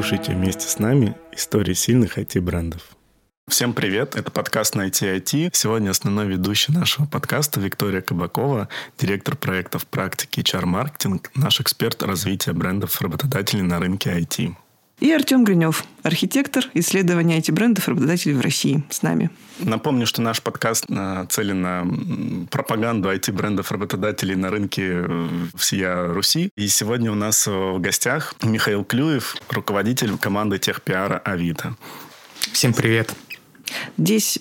Слушайте вместе с нами истории сильных IT-брендов. Всем привет, это подкаст «Найти IT». Сегодня основной ведущий нашего подкаста Виктория Кабакова, директор проектов практики HR-маркетинг, наш эксперт развития брендов работодателей на рынке IT. И Артем Гринев, архитектор исследования IT-брендов работодателей в России с нами. Напомню, что наш подкаст нацелен на пропаганду IT-брендов работодателей на рынке э, всея Руси. И сегодня у нас в гостях Михаил Клюев, руководитель команды техпиара «Авито». Всем привет. Здесь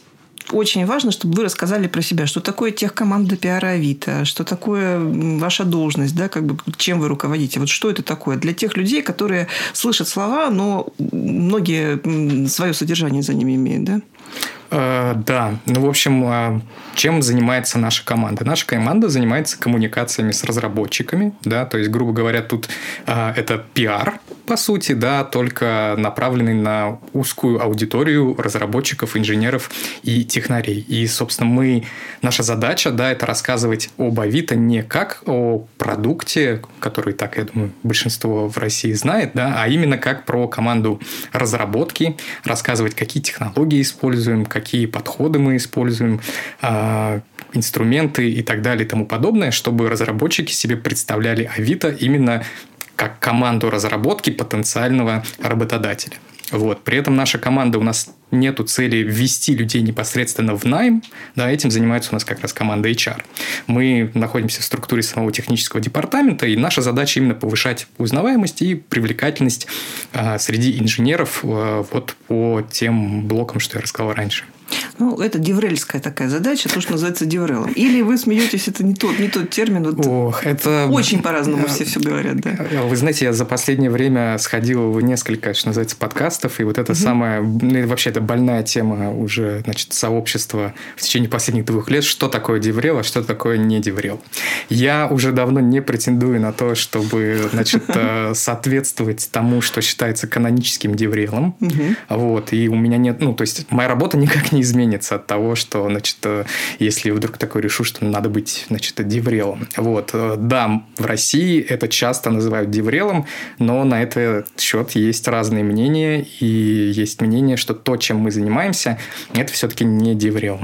очень важно, чтобы вы рассказали про себя, что такое техкоманда пиара Авито, что такое ваша должность, да, как бы чем вы руководите. Вот что это такое для тех людей, которые слышат слова, но многие свое содержание за ними имеют, да? Э, да, ну, в общем, а, чем занимается наша команда? Наша команда занимается коммуникациями с разработчиками, да, то есть, грубо говоря, тут а, это пиар, по сути, да, только направленный на узкую аудиторию разработчиков, инженеров и технарей. И, собственно, мы, наша задача, да, это рассказывать об Авито не как о продукте, который, так, я думаю, большинство в России знает, да, а именно как про команду разработки, рассказывать, какие технологии используем, какие подходы мы используем, а, инструменты и так далее и тому подобное, чтобы разработчики себе представляли Авито именно как команду разработки потенциального работодателя. Вот. При этом наша команда у нас нету цели ввести людей непосредственно в найм, да, этим занимается у нас как раз команда HR. Мы находимся в структуре самого технического департамента, и наша задача именно повышать узнаваемость и привлекательность а, среди инженеров а, вот по тем блокам, что я рассказал раньше. Ну, это деврельская такая задача, то, что называется деврелом. Или вы смеетесь, это не тот, не тот термин. Вот Ох, это... Очень по-разному все все говорят, да. Вы знаете, я за последнее время сходил в несколько, что называется, подкастов, и вот это угу. самая, ну, вообще это больная тема уже, значит, сообщества в течение последних двух лет, что такое деврел, а что такое не деврел. Я уже давно не претендую на то, чтобы, значит, э, соответствовать тому, что считается каноническим деврелом. Вот, и у меня нет, ну, то есть моя работа никак не изменится от того, что, значит, э, если вдруг такой решу, что надо быть, значит, деврелом. Вот. Э, да, в России это часто называют деврелом, но на этот счет есть разные мнения, и есть мнение, что то, чем мы занимаемся, это все-таки не деврел.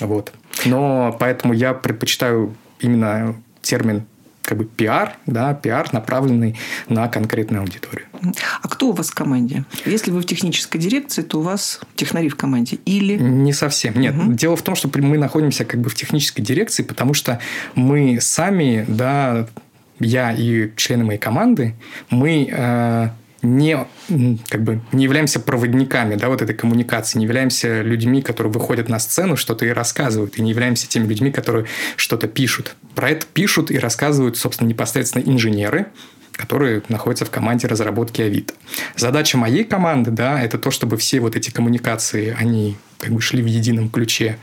Вот. Но поэтому я предпочитаю именно термин как бы пиар, да, пиар, направленный на конкретную аудиторию. А кто у вас в команде? Если вы в технической дирекции, то у вас технари в команде или... Не совсем. Нет. Угу. Дело в том, что мы находимся как бы в технической дирекции, потому что мы сами, да, я и члены моей команды, мы э, не, как бы, не являемся проводниками да, вот этой коммуникации, не являемся людьми, которые выходят на сцену, что-то и рассказывают, и не являемся теми людьми, которые что-то пишут. Про это пишут и рассказывают, собственно, непосредственно инженеры, которые находятся в команде разработки Авито. Задача моей команды, да, это то, чтобы все вот эти коммуникации, они как бы шли в едином ключе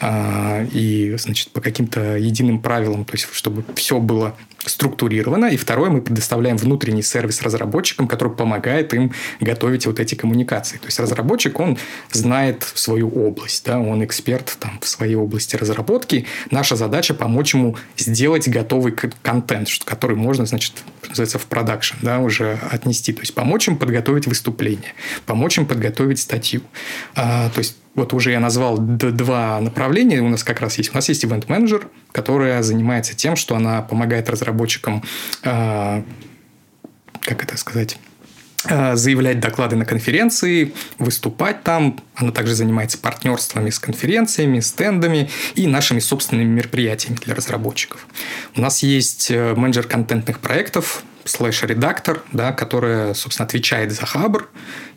а, и, значит, по каким-то единым правилам, то есть, чтобы все было структурировано. И второе, мы предоставляем внутренний сервис разработчикам, который помогает им готовить вот эти коммуникации. То есть разработчик, он знает свою область, да, он эксперт там, в своей области разработки. Наша задача помочь ему сделать готовый контент, который можно, значит, называется в продакшн, да, уже отнести. То есть помочь им подготовить выступление, помочь им подготовить статью. А, то есть вот уже я назвал два направления. У нас как раз есть. У нас есть ивент-менеджер, которая занимается тем, что она помогает разработчикам, э, как это сказать, э, заявлять доклады на конференции, выступать там. Она также занимается партнерствами с конференциями, стендами и нашими собственными мероприятиями для разработчиков. У нас есть э, менеджер контентных проектов, слэш-редактор, да, которая, собственно, отвечает за Хабр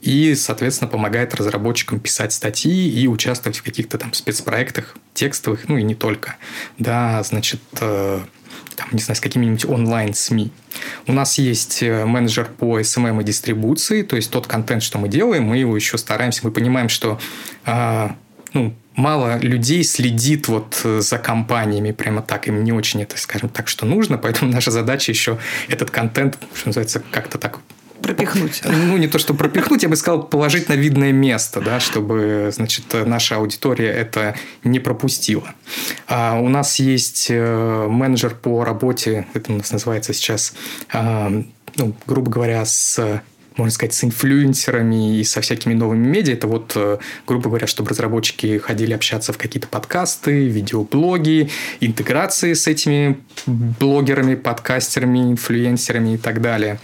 и, соответственно, помогает разработчикам писать статьи и участвовать в каких-то там спецпроектах текстовых, ну и не только. Да, значит, э, там, не знаю, с какими-нибудь онлайн-СМИ. У нас есть э, менеджер по SMM эм эм и дистрибуции, то есть тот контент, что мы делаем, мы его еще стараемся, мы понимаем, что э, ну, мало людей следит вот э, за компаниями прямо так, им не очень это, скажем так, что нужно, поэтому наша задача еще этот контент, что называется, как-то так пропихнуть. Ну, не то, что пропихнуть, я бы сказал, положить на видное место, да, чтобы, значит, наша аудитория это не пропустила. А у нас есть э, менеджер по работе, это у нас называется сейчас, а, ну, грубо говоря, с можно сказать, с инфлюенсерами и со всякими новыми медиа. Это вот, э, грубо говоря, чтобы разработчики ходили общаться в какие-то подкасты, видеоблоги, интеграции с этими блогерами, подкастерами, инфлюенсерами и так далее.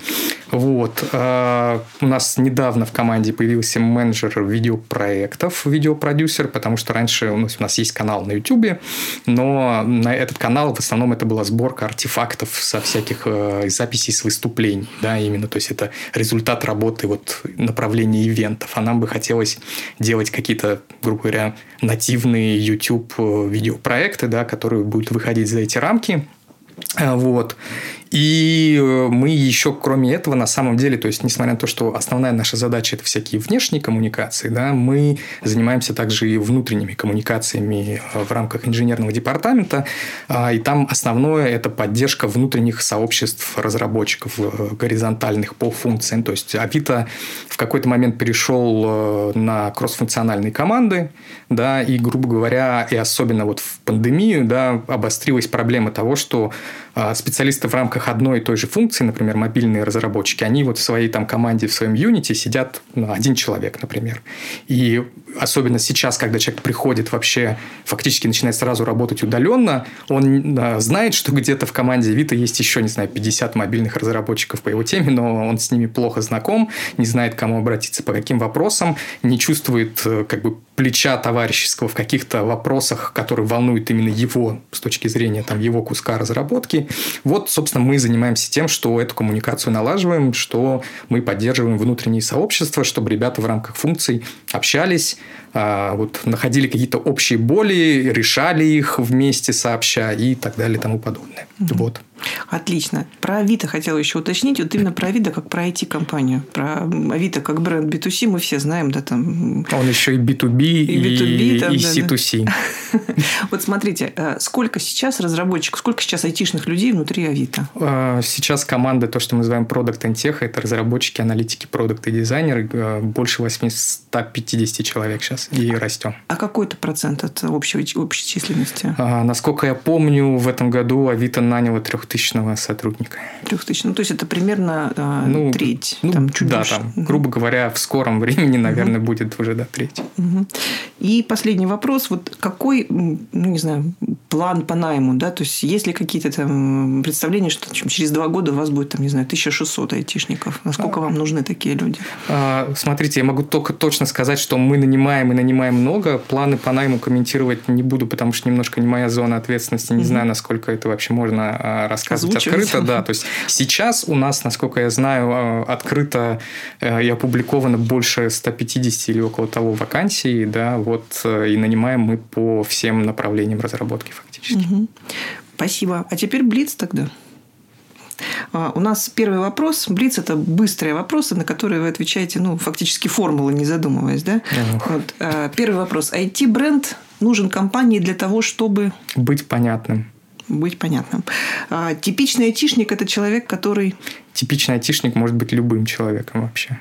Вот. А, у нас недавно в команде появился менеджер видеопроектов, видеопродюсер, потому что раньше у нас, у нас есть канал на YouTube, но на этот канал в основном это была сборка артефактов со всяких э, записей с выступлений, да, именно, то есть это результат работы вот направления ивентов, а нам бы хотелось делать какие-то, грубо говоря, нативные YouTube э, видеопроекты, да, которые будут выходить за эти рамки, а, вот. И э, мы еще, кроме этого, на самом деле, то есть, несмотря на то, что основная наша задача – это всякие внешние коммуникации, да, мы занимаемся также и внутренними коммуникациями э, в рамках инженерного департамента, а, и там основное – это поддержка внутренних сообществ разработчиков э, горизонтальных по функциям. То есть, Авито в какой-то момент перешел на кроссфункциональные команды, да, и, грубо говоря, и особенно вот в пандемию, да, обострилась проблема того, что специалисты в рамках одной и той же функции, например, мобильные разработчики, они вот в своей там команде, в своем Unity сидят ну, один человек, например. И особенно сейчас, когда человек приходит вообще, фактически начинает сразу работать удаленно, он а, знает, что где-то в команде Vita есть еще, не знаю, 50 мобильных разработчиков по его теме, но он с ними плохо знаком, не знает, к кому обратиться, по каким вопросам, не чувствует э, как бы плеча товарищеского в каких-то вопросах, которые волнуют именно его с точки зрения там, его куска разработки. Вот, собственно, мы занимаемся тем, что эту коммуникацию налаживаем, что мы поддерживаем внутренние сообщества, чтобы ребята в рамках функций общались, вот, находили какие-то общие боли, решали их вместе сообща и так далее и тому подобное. Mm-hmm. Вот. Отлично. Про Авито хотела еще уточнить. Вот именно про Авито как про IT-компанию. Про Авито как бренд B2C мы все знаем. Да, там... Он еще и B2B, и, B2B, и, там, и да, C2C. Да. Вот смотрите, э, сколько сейчас разработчиков, сколько сейчас айтишных людей внутри Авито? А, сейчас команда, то, что мы называем Product and Tech, это разработчики, аналитики, продукты и дизайнеры. Э, больше 850 человек сейчас. И растем. А какой это процент от общей, общей численности? А, насколько я помню, в этом году Авито наняло трех трехтысячного сотрудника. Трехтысячного. Ну, то есть это примерно э, ну, треть. Ну, там, чуть да, больше. там, грубо говоря, в скором времени, наверное, угу. будет уже до да, треть. Угу. И последний вопрос. Вот какой, ну, не знаю, план по найму, да? То есть есть ли какие-то там представления, что через два года у вас будет, там, не знаю, 1600 айтишников? Насколько а, вам нужны такие люди? А, смотрите, я могу только точно сказать, что мы нанимаем и нанимаем много. Планы по найму комментировать не буду, потому что немножко не моя зона ответственности. Не угу. знаю, насколько это вообще можно а, рассказывать открыто, да. То есть сейчас у нас, насколько я знаю, э, открыто э, и опубликовано больше 150 или около того вакансий, да, вот э, и нанимаем мы по всем направлениям разработки фактически. Угу. Спасибо. А теперь Блиц тогда. А, у нас первый вопрос. Блиц – это быстрые вопросы, на которые вы отвечаете, ну, фактически формулы, не задумываясь, да? Вот. Первый вопрос. IT-бренд нужен компании для того, чтобы... Быть понятным быть понятным. А, типичный айтишник – это человек, который… Типичный айтишник может быть любым человеком вообще.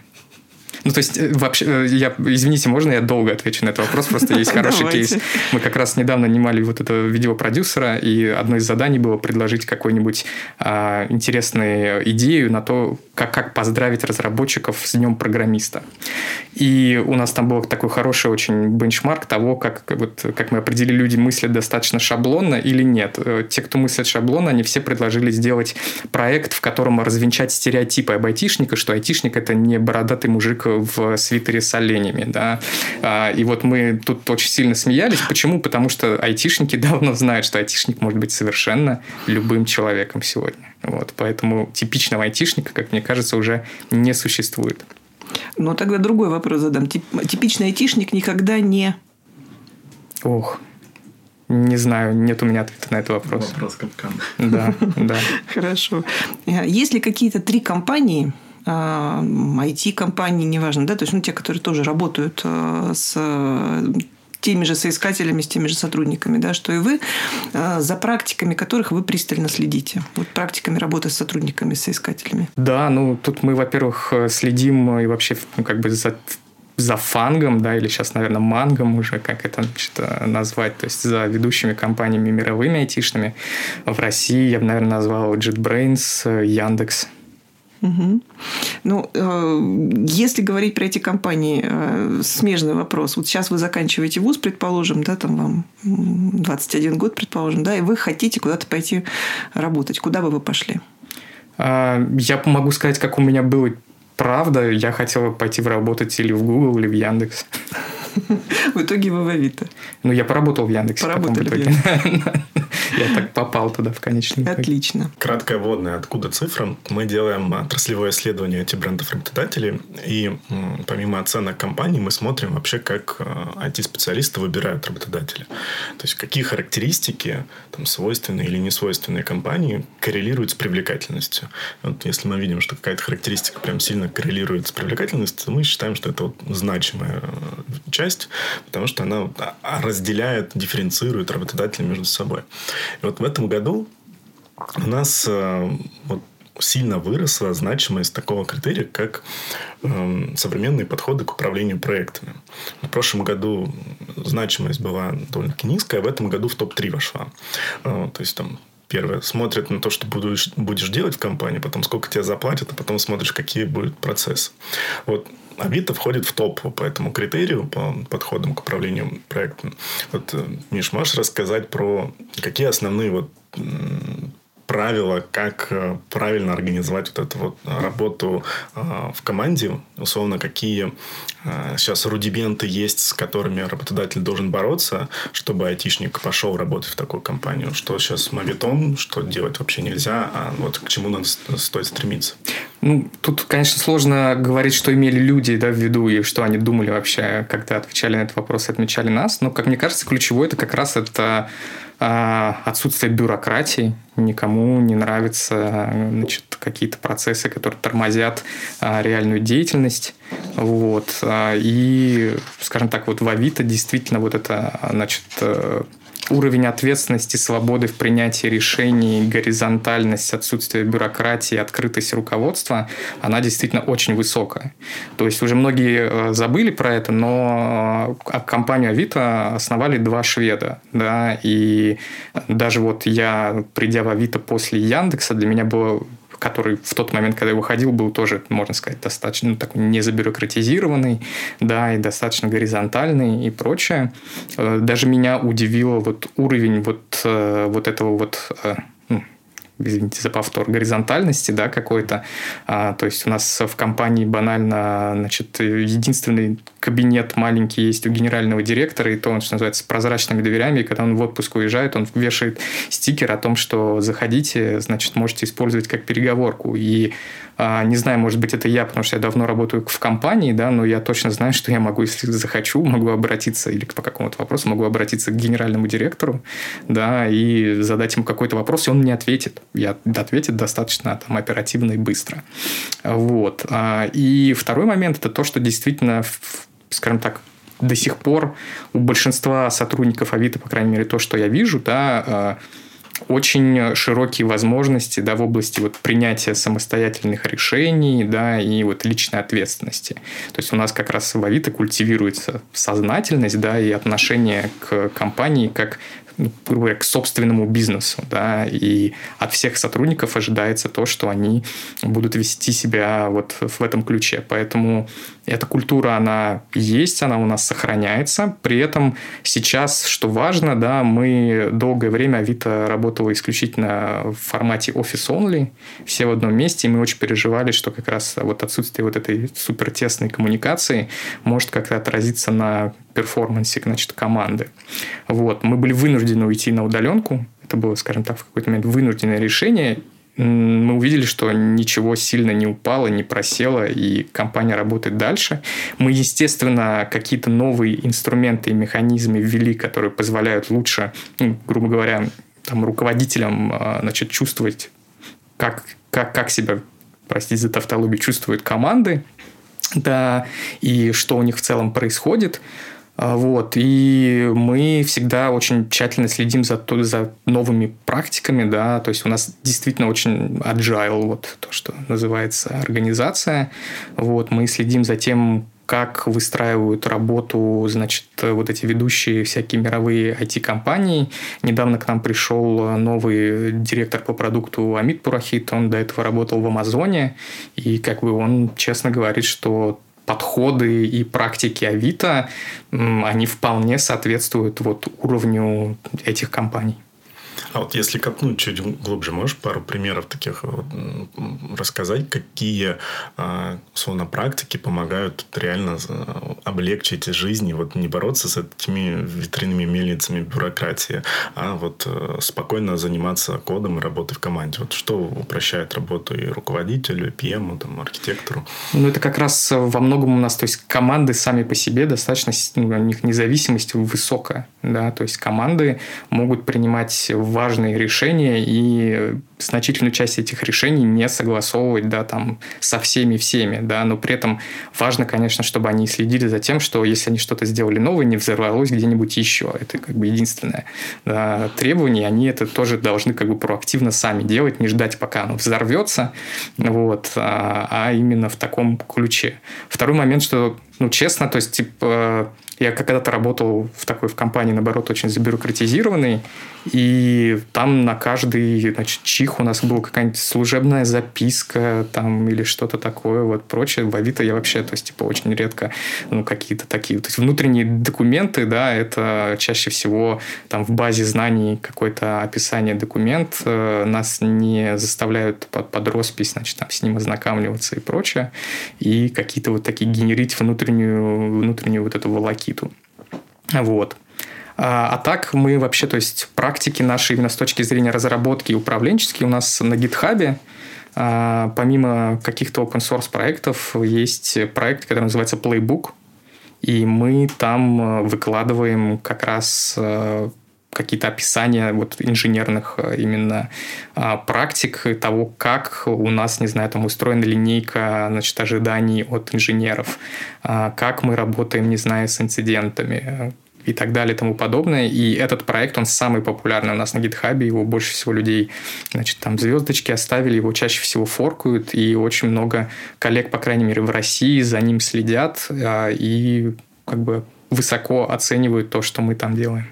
Ну, то есть, э, вообще, э, я, извините, можно я долго отвечу на этот вопрос? Просто есть хороший кейс. Мы как раз недавно нанимали вот этого видеопродюсера, и одно из заданий было предложить какую-нибудь а, интересную идею на то, как, как поздравить разработчиков с Днем программиста. И у нас там был такой хороший очень бенчмарк того, как, вот, как мы определили, люди мыслят достаточно шаблонно или нет. Э, те, кто мыслят шаблонно, они все предложили сделать проект, в котором развенчать стереотипы об айтишника, что айтишник – это не бородатый мужик в свитере с оленями, да. А, и вот мы тут очень сильно смеялись. Почему? Потому что айтишники давно знают, что айтишник может быть совершенно любым человеком сегодня. Вот, поэтому типичного айтишника, как мне кажется, уже не существует. Ну, тогда другой вопрос задам. Типичный айтишник никогда не... Ох, не знаю, нет у меня ответа на этот вопрос. Вопрос капкан. Да, да. Хорошо. Есть ли какие-то три компании, IT-компании, неважно, да, то есть ну, те, которые тоже работают э, с теми же соискателями, с теми же сотрудниками, да, что и вы, э, за практиками которых вы пристально следите. Вот практиками работы с сотрудниками, с соискателями. Да, ну тут мы, во-первых, следим и вообще ну, как бы за за фангом, да, или сейчас, наверное, мангом уже, как это значит, назвать, то есть за ведущими компаниями мировыми айтишными. В России я бы, наверное, назвал JetBrains, Яндекс, Угу. Ну, э, если говорить про эти компании, э, смежный вопрос. Вот сейчас вы заканчиваете вуз, предположим, да, там вам 21 год, предположим, да, и вы хотите куда-то пойти работать. Куда бы вы пошли? А, я могу сказать, как у меня было правда. Я хотел пойти работать или в Google, или в Яндекс. В итоге вы в Авито. Ну, я поработал в Яндексе. Поработали в Яндексе. Я так попал туда в конечном итоге. Отлично. Краткая вводная, откуда цифра. Мы делаем отраслевое исследование этих брендов работодателей. И помимо оценок компаний, мы смотрим вообще, как IT-специалисты э, выбирают работодателя. То есть, какие характеристики, там, свойственные или не свойственные компании, коррелируют с привлекательностью. Вот если мы видим, что какая-то характеристика прям сильно коррелирует с привлекательностью, то мы считаем, что это вот значимая э, часть, потому что она а, разделяет, дифференцирует работодателей между собой. И вот в этом году у нас э, вот, сильно выросла значимость такого критерия, как э, современные подходы к управлению проектами. В прошлом году значимость была довольно-таки низкая, а в этом году в топ-3 вошла. Э, то есть, там, первое, смотрят на то, что будешь, будешь делать в компании, потом сколько тебе заплатят, а потом смотришь, какие будут процессы. Вот Авито входит в топ по этому критерию, по подходам к управлению проектом. Вот, э, Миш, можешь рассказать про какие основные вот правила, как э, правильно организовать вот эту вот работу э, в команде, условно, какие сейчас рудименты есть, с которыми работодатель должен бороться, чтобы айтишник пошел работать в такую компанию, что сейчас мавитон, что делать вообще нельзя, а вот к чему надо стоит стремиться. Ну, тут, конечно, сложно говорить, что имели люди да, в виду и что они думали вообще, когда отвечали на этот вопрос и отмечали нас. Но, как мне кажется, ключевое это как раз это отсутствие бюрократии. Никому не нравятся значит, какие-то процессы, которые тормозят а, реальную деятельность. Вот. А, и, скажем так, вот в Авито действительно вот это значит, э, уровень ответственности, свободы в принятии решений, горизонтальность, отсутствие бюрократии, открытость руководства, она действительно очень высокая. То есть уже многие э, забыли про это, но э, компанию Авито основали два шведа. Да, и даже вот я, придя в Авито после Яндекса, для меня было который в тот момент, когда я выходил, был тоже, можно сказать, достаточно ну, такой незабюрократизированный, да, и достаточно горизонтальный и прочее. Э, даже меня удивило вот уровень вот, э, вот этого вот э, извините за повтор, горизонтальности, да, какой-то. А, то есть у нас в компании банально, значит, единственный кабинет маленький есть у генерального директора, и то он, что называется, с прозрачными дверями, и когда он в отпуск уезжает, он вешает стикер о том, что заходите, значит, можете использовать как переговорку. И не знаю, может быть, это я, потому что я давно работаю в компании, да, но я точно знаю, что я могу, если захочу, могу обратиться или по какому-то вопросу, могу обратиться к генеральному директору, да, и задать ему какой-то вопрос, и он мне ответит. Я ответит достаточно там, оперативно и быстро. Вот. А, и второй момент – это то, что действительно, скажем так, до сих пор у большинства сотрудников Авито, по крайней мере, то, что я вижу, да, а, очень широкие возможности да, в области вот, принятия самостоятельных решений да, и вот, личной ответственности. То есть у нас как раз в Авито культивируется сознательность да, и отношение к компании как ну, к собственному бизнесу, да, и от всех сотрудников ожидается то, что они будут вести себя вот в этом ключе. Поэтому эта культура, она есть, она у нас сохраняется. При этом сейчас, что важно, да, мы долгое время Авито работала исключительно в формате office-only, все в одном месте, и мы очень переживали, что как раз вот отсутствие вот этой супертесной коммуникации может как-то отразиться на перформансе, значит, команды. Вот. Мы были вынуждены уйти на удаленку, это было, скажем так, в какой-то момент вынужденное решение, мы увидели, что ничего сильно не упало, не просело, и компания работает дальше. Мы, естественно, какие-то новые инструменты и механизмы ввели, которые позволяют лучше, ну, грубо говоря, там, руководителям а, значит, чувствовать, как, как, как себя, простите за тавтологию, чувствуют команды, да, и что у них в целом происходит. А, вот. И мы всегда очень тщательно следим за, за новыми практиками, да, то есть у нас действительно очень agile, вот то, что называется организация. Вот. Мы следим за тем, как выстраивают работу, значит, вот эти ведущие всякие мировые IT-компании. Недавно к нам пришел новый директор по продукту Амит Пурахит, он до этого работал в Амазоне, и как бы он честно говорит, что подходы и практики Авито, они вполне соответствуют вот уровню этих компаний. А вот если копнуть чуть глубже, можешь пару примеров таких вот рассказать, какие, а, условно, практики помогают реально облегчить жизнь и вот не бороться с этими витринными мельницами бюрократии, а вот э, спокойно заниматься кодом и работой в команде. Вот что упрощает работу и руководителю, и PM, там, архитектору? Ну, это как раз во многом у нас, то есть команды сами по себе достаточно, ну, у них независимость высокая, да, то есть команды могут принимать важные решения и значительную часть этих решений не согласовывать, да, там, со всеми-всеми, да, но при этом важно, конечно, чтобы они следили за тем, что если они что-то сделали новое, не взорвалось где-нибудь еще. Это как бы единственное да, требование, они это тоже должны как бы проактивно сами делать, не ждать, пока оно взорвется, вот, а, а именно в таком ключе. Второй момент, что, ну, честно, то есть, типа, я когда-то работал в такой в компании, наоборот, очень забюрократизированной, и там на каждый значит, чих у нас была какая-нибудь служебная записка там или что-то такое, вот прочее. В Авито я вообще, то есть, типа, очень редко, ну, какие-то такие, то есть, внутренние документы, да, это чаще всего там в базе знаний какое-то описание документ, э, нас не заставляют под, под роспись, значит, там с ним ознакомливаться и прочее, и какие-то вот такие генерить внутреннюю, внутреннюю вот эту волокиту. Вот. А, а так мы вообще, то есть практики наши именно с точки зрения разработки и управленческие у нас на гитхабе, а, помимо каких-то open source проектов, есть проект, который называется Playbook, и мы там э, выкладываем как раз э, какие-то описания вот инженерных э, именно а, практик того, как у нас, не знаю, там устроена линейка, значит, ожиданий от инженеров, а, как мы работаем, не знаю, с инцидентами, и так далее и тому подобное. И этот проект, он самый популярный у нас на гитхабе, его больше всего людей, значит, там звездочки оставили, его чаще всего форкают, и очень много коллег, по крайней мере, в России за ним следят, а, и как бы высоко оценивают то, что мы там делаем.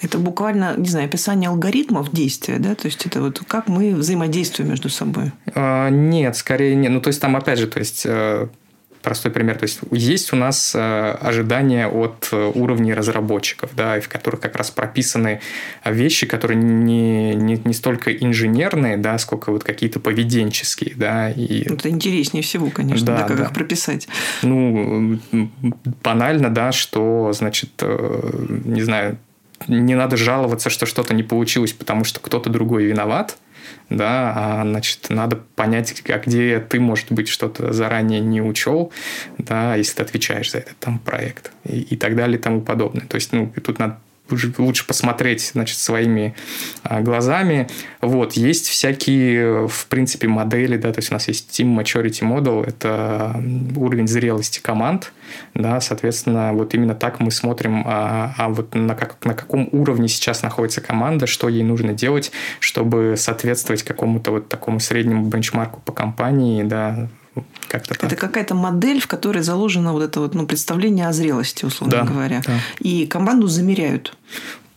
Это буквально, не знаю, описание алгоритмов действия, да? То есть это вот как мы взаимодействуем между собой? А, нет, скорее нет. Ну, то есть там опять же, то есть э, простой пример. То есть есть у нас э, ожидания от э, уровней разработчиков, да, в которых как раз прописаны вещи, которые не, не, не столько инженерные, да, сколько вот какие-то поведенческие, да. И... Это интереснее всего, конечно, да, да, как да. их прописать. Ну, банально, да, что, значит, э, не знаю, не надо жаловаться, что что-то не получилось, потому что кто-то другой виноват, да, а, значит, надо понять, а где ты, может быть, что-то заранее не учел, да, если ты отвечаешь за этот там проект и, и так далее и тому подобное. То есть, ну, тут надо лучше посмотреть, значит, своими а, глазами. Вот, есть всякие, в принципе, модели, да, то есть у нас есть Team Maturity Model, это уровень зрелости команд, да, соответственно, вот именно так мы смотрим, а, а вот на, как, на каком уровне сейчас находится команда, что ей нужно делать, чтобы соответствовать какому-то вот такому среднему бенчмарку по компании, да, как-то так. Это какая-то модель, в которой заложено вот это вот ну, представление о зрелости, условно да, говоря. Да. И команду замеряют.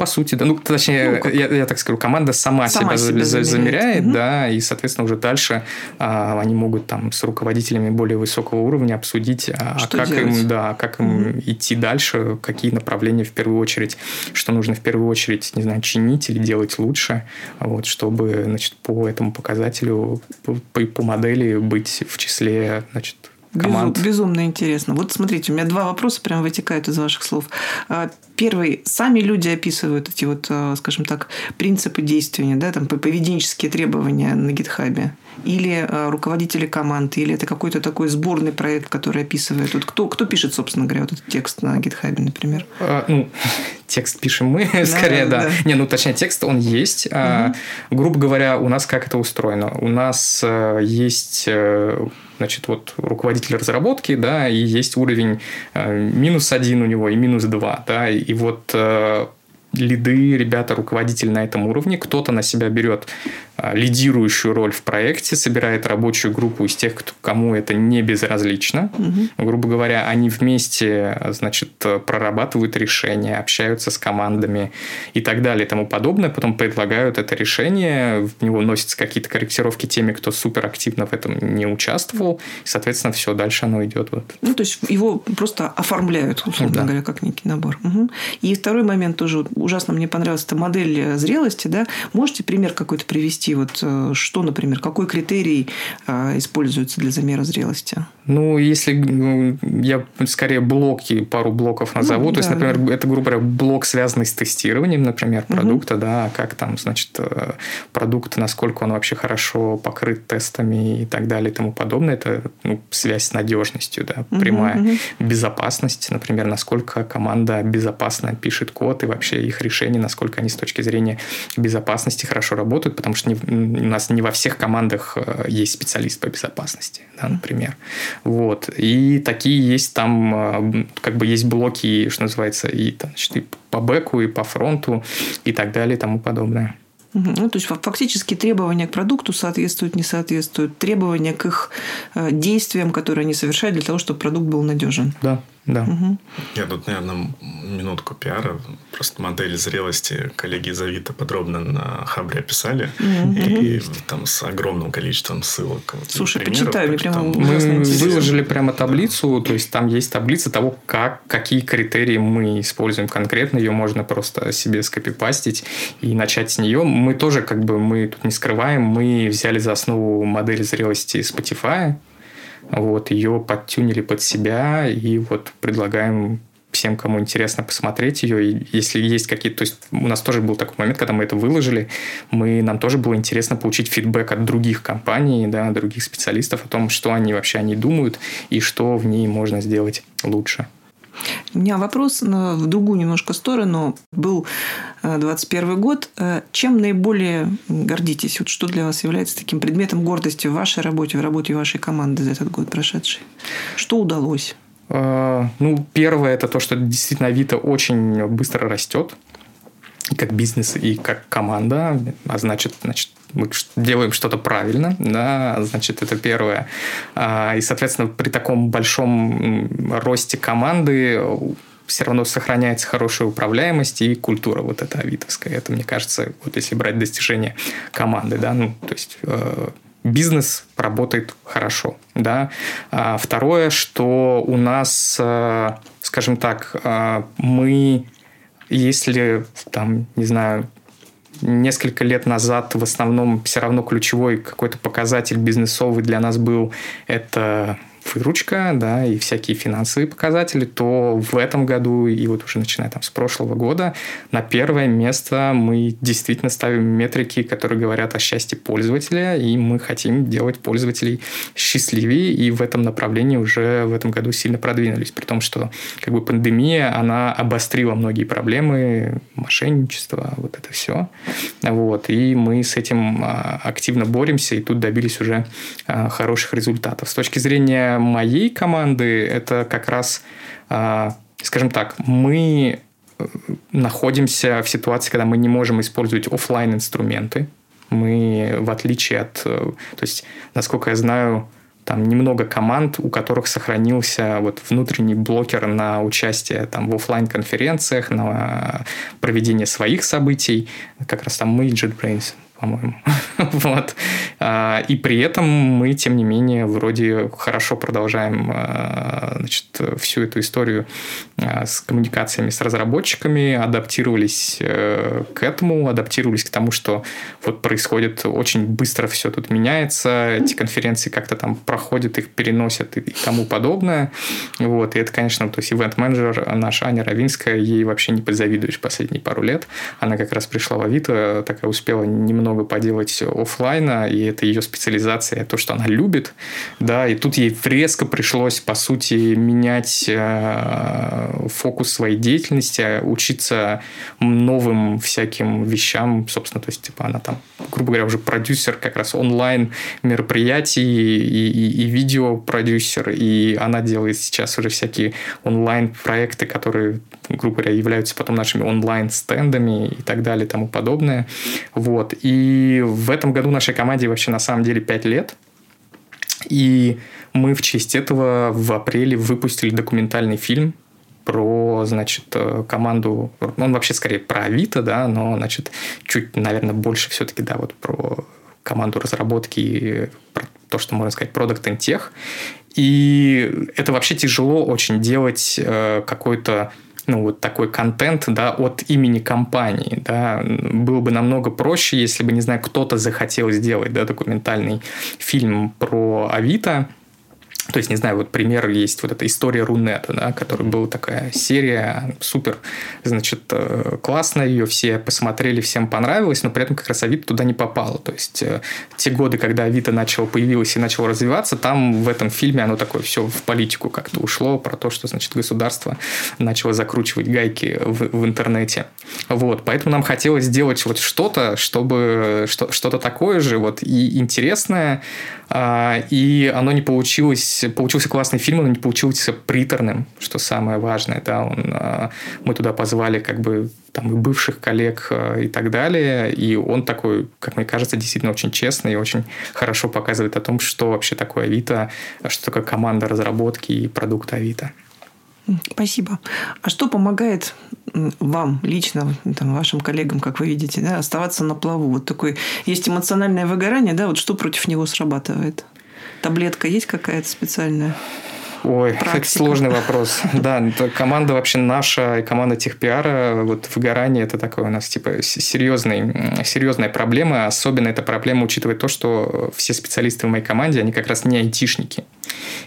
По сути, да. Ну, точнее, ну, я, я так скажу, команда сама, сама себя, себя замеряет, замеряет угу. да, и, соответственно, уже дальше а, они могут там с руководителями более высокого уровня обсудить, а, что как делать? им, да, как угу. им идти дальше, какие направления в первую очередь, что нужно в первую очередь, не знаю, чинить или делать лучше, вот, чтобы, значит, по этому показателю, по, по модели быть в числе, значит, команд. Безумно интересно. Вот смотрите, у меня два вопроса прям вытекают из ваших слов. А, первый, сами люди описывают эти вот, а, скажем так, принципы действия, да, там поведенческие требования на гитхабе или а, руководители команд, или это какой-то такой сборный проект, который описывает. Вот кто, кто пишет, собственно говоря, вот этот текст на гитхабе, например? А, ну, текст пишем мы, да, скорее, да. да. Не, ну, точнее, текст, он есть. Угу. А, грубо говоря, у нас как это устроено? У нас а, есть э, значит, вот руководитель разработки, да, и есть уровень э, минус один у него и минус два, да, и вот э, лиды, ребята, руководители на этом уровне. Кто-то на себя берет а, лидирующую роль в проекте, собирает рабочую группу из тех, кто, кому это не безразлично. Угу. Грубо говоря, они вместе, значит, прорабатывают решения, общаются с командами и так далее и тому подобное. Потом предлагают это решение, в него вносятся какие-то корректировки теми, кто супер активно в этом не участвовал. И, соответственно, все, дальше оно идет. Вот. Ну, то есть, его просто оформляют, условно да. говоря, как некий набор. Угу. И второй момент тоже ужасно мне понравилась, это модель зрелости. Да? Можете пример какой-то привести? Вот э, что, например, какой критерий э, используется для замера зрелости? Ну, если ну, я скорее блоки, пару блоков назову. Ну, то да, есть, например, да. это, грубо говоря, блок, связанный с тестированием, например, продукта, угу. да, как там, значит, э, продукт, насколько он вообще хорошо покрыт тестами и так далее и тому подобное. Это ну, связь с надежностью, да, прямая. Угу, угу. Безопасность, например, насколько команда безопасно пишет код и вообще их решения, насколько они с точки зрения безопасности хорошо работают, потому что не, у нас не во всех командах э, есть специалист по безопасности, да, например. Вот. И такие есть там, э, как бы есть блоки, что называется, и, значит, и по бэку, и по фронту, и так далее, и тому подобное. Ну, то есть фактически требования к продукту соответствуют, не соответствуют, требования к их э, действиям, которые они совершают для того, чтобы продукт был надежен. Да, да. Угу. Я тут, наверное, минутку пиара. Просто модель зрелости коллеги из Авито подробно на Хабре описали. Угу. И там с огромным количеством ссылок. Слушай, примеров, почитай, мне прямо Мы выложили прямо таблицу, то есть там есть таблица того, как, какие критерии мы используем конкретно. Ее можно просто себе скопипастить и начать с нее. Мы тоже, как бы, мы тут не скрываем, мы взяли за основу модель зрелости Spotify, вот, ее подтюнили под себя и вот предлагаем всем, кому интересно посмотреть ее. И если есть какие-то... То есть у нас тоже был такой момент, когда мы это выложили, мы, нам тоже было интересно получить фидбэк от других компаний, да, других специалистов о том, что они вообще они думают и что в ней можно сделать лучше. У меня вопрос в другую немножко сторону. Был 21 э, год. Э, чем наиболее гордитесь? Вот что для вас является таким предметом гордости в вашей работе, в работе вашей команды за этот год прошедший? Что удалось? Э, ну, первое, это то, что действительно Авито очень быстро растет как бизнес и как команда, а значит, значит мы делаем что-то правильно, да, значит, это первое. А, и, соответственно, при таком большом росте команды все равно сохраняется хорошая управляемость и культура вот эта авитовская. Это, мне кажется, вот если брать достижения команды, да, ну, то есть э, бизнес работает хорошо, да. А второе, что у нас, э, скажем так, э, мы если там, не знаю, несколько лет назад в основном все равно ключевой какой-то показатель бизнесовый для нас был это выручка, да, и всякие финансовые показатели, то в этом году и вот уже начиная там с прошлого года на первое место мы действительно ставим метрики, которые говорят о счастье пользователя, и мы хотим делать пользователей счастливее, и в этом направлении уже в этом году сильно продвинулись, при том, что как бы пандемия, она обострила многие проблемы, мошенничество, вот это все, вот, и мы с этим а, активно боремся, и тут добились уже а, хороших результатов. С точки зрения моей команды это как раз, а, скажем так, мы э, находимся в ситуации, когда мы не можем использовать офлайн инструменты. Мы, в отличие от... Э, то есть, насколько я знаю, там немного команд, у которых сохранился вот внутренний блокер на участие там в офлайн конференциях на проведение своих событий. Как раз там мы JetBrains по-моему. вот. А, и при этом мы, тем не менее, вроде хорошо продолжаем а, значит, всю эту историю а, с коммуникациями с разработчиками, адаптировались э, к этому, адаптировались к тому, что вот происходит очень быстро все тут меняется, эти конференции как-то там проходят, их переносят и тому подобное. Вот. И это, конечно, то есть ивент-менеджер наша Аня Равинская, ей вообще не подзавидуешь последние пару лет. Она как раз пришла в Авито, такая успела немного много поделать офлайна, и это ее специализация, то, что она любит, да, и тут ей резко пришлось, по сути, менять э, фокус своей деятельности, учиться новым всяким вещам, собственно, то есть, типа, она там, грубо говоря, уже продюсер как раз онлайн мероприятий и, и, и видеопродюсер, и она делает сейчас уже всякие онлайн-проекты, которые, грубо говоря, являются потом нашими онлайн-стендами и так далее и тому подобное. Вот. И в этом году нашей команде вообще на самом деле 5 лет. И мы в честь этого в апреле выпустили документальный фильм про, значит, э, команду, ну, он вообще скорее про Авито, да, но, значит, чуть, наверное, больше все-таки, да, вот про команду разработки, про то, что можно сказать, Product and Tech. И это вообще тяжело очень делать э, какой-то ну, вот такой контент, да, от имени компании, да, было бы намного проще, если бы, не знаю, кто-то захотел сделать, да, документальный фильм про Авито, то есть, не знаю, вот пример есть вот эта история Рунета, да, которая была такая серия, супер, значит, э, классная, ее все посмотрели, всем понравилось, но при этом как раз Авито туда не попало. То есть, э, те годы, когда Авито начало появилось и начало развиваться, там в этом фильме оно такое все в политику как-то ушло, про то, что, значит, государство начало закручивать гайки в, в интернете. Вот, поэтому нам хотелось сделать вот что-то, чтобы что, что-то такое же вот и интересное, и оно не получилось, получился классный фильм, но не получился приторным, что самое важное, да, он, а, мы туда позвали как бы там и бывших коллег а, и так далее, и он такой, как мне кажется, действительно очень честный и очень хорошо показывает о том, что вообще такое Авито, что такое команда разработки и продукт Авито. Спасибо. А что помогает вам лично, там, вашим коллегам, как вы видите, да, оставаться на плаву? Вот такой есть эмоциональное выгорание, да, вот что против него срабатывает? Таблетка есть какая-то специальная? Ой, Практика. это сложный вопрос. Да, команда вообще наша, и команда техпиара, вот выгорание это такое у нас типа серьезный, серьезная проблема. Особенно эта проблема, учитывая то, что все специалисты в моей команде, они как раз не айтишники.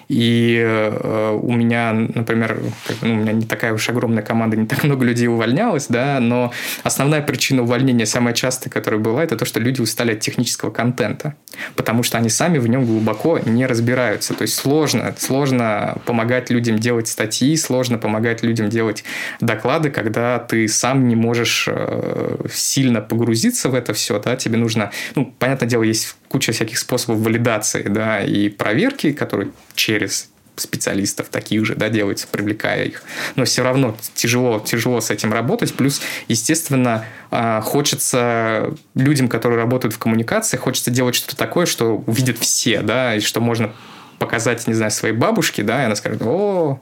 И э, у меня, например, как, ну, у меня не такая уж огромная команда, не так много людей увольнялось, да, но основная причина увольнения, самая частая, которая была, это то, что люди устали от технического контента, потому что они сами в нем глубоко не разбираются. То есть сложно, сложно помогать людям делать статьи, сложно помогать людям делать доклады, когда ты сам не можешь э, сильно погрузиться в это все, да, тебе нужно, ну, понятное дело, есть куча всяких способов валидации, да, и проверки, которые через специалистов таких же, да, делается, привлекая их. Но все равно тяжело, тяжело с этим работать. Плюс, естественно, а, хочется людям, которые работают в коммуникации, хочется делать что-то такое, что увидят все, да, и что можно показать, не знаю, своей бабушке, да, и она скажет, о,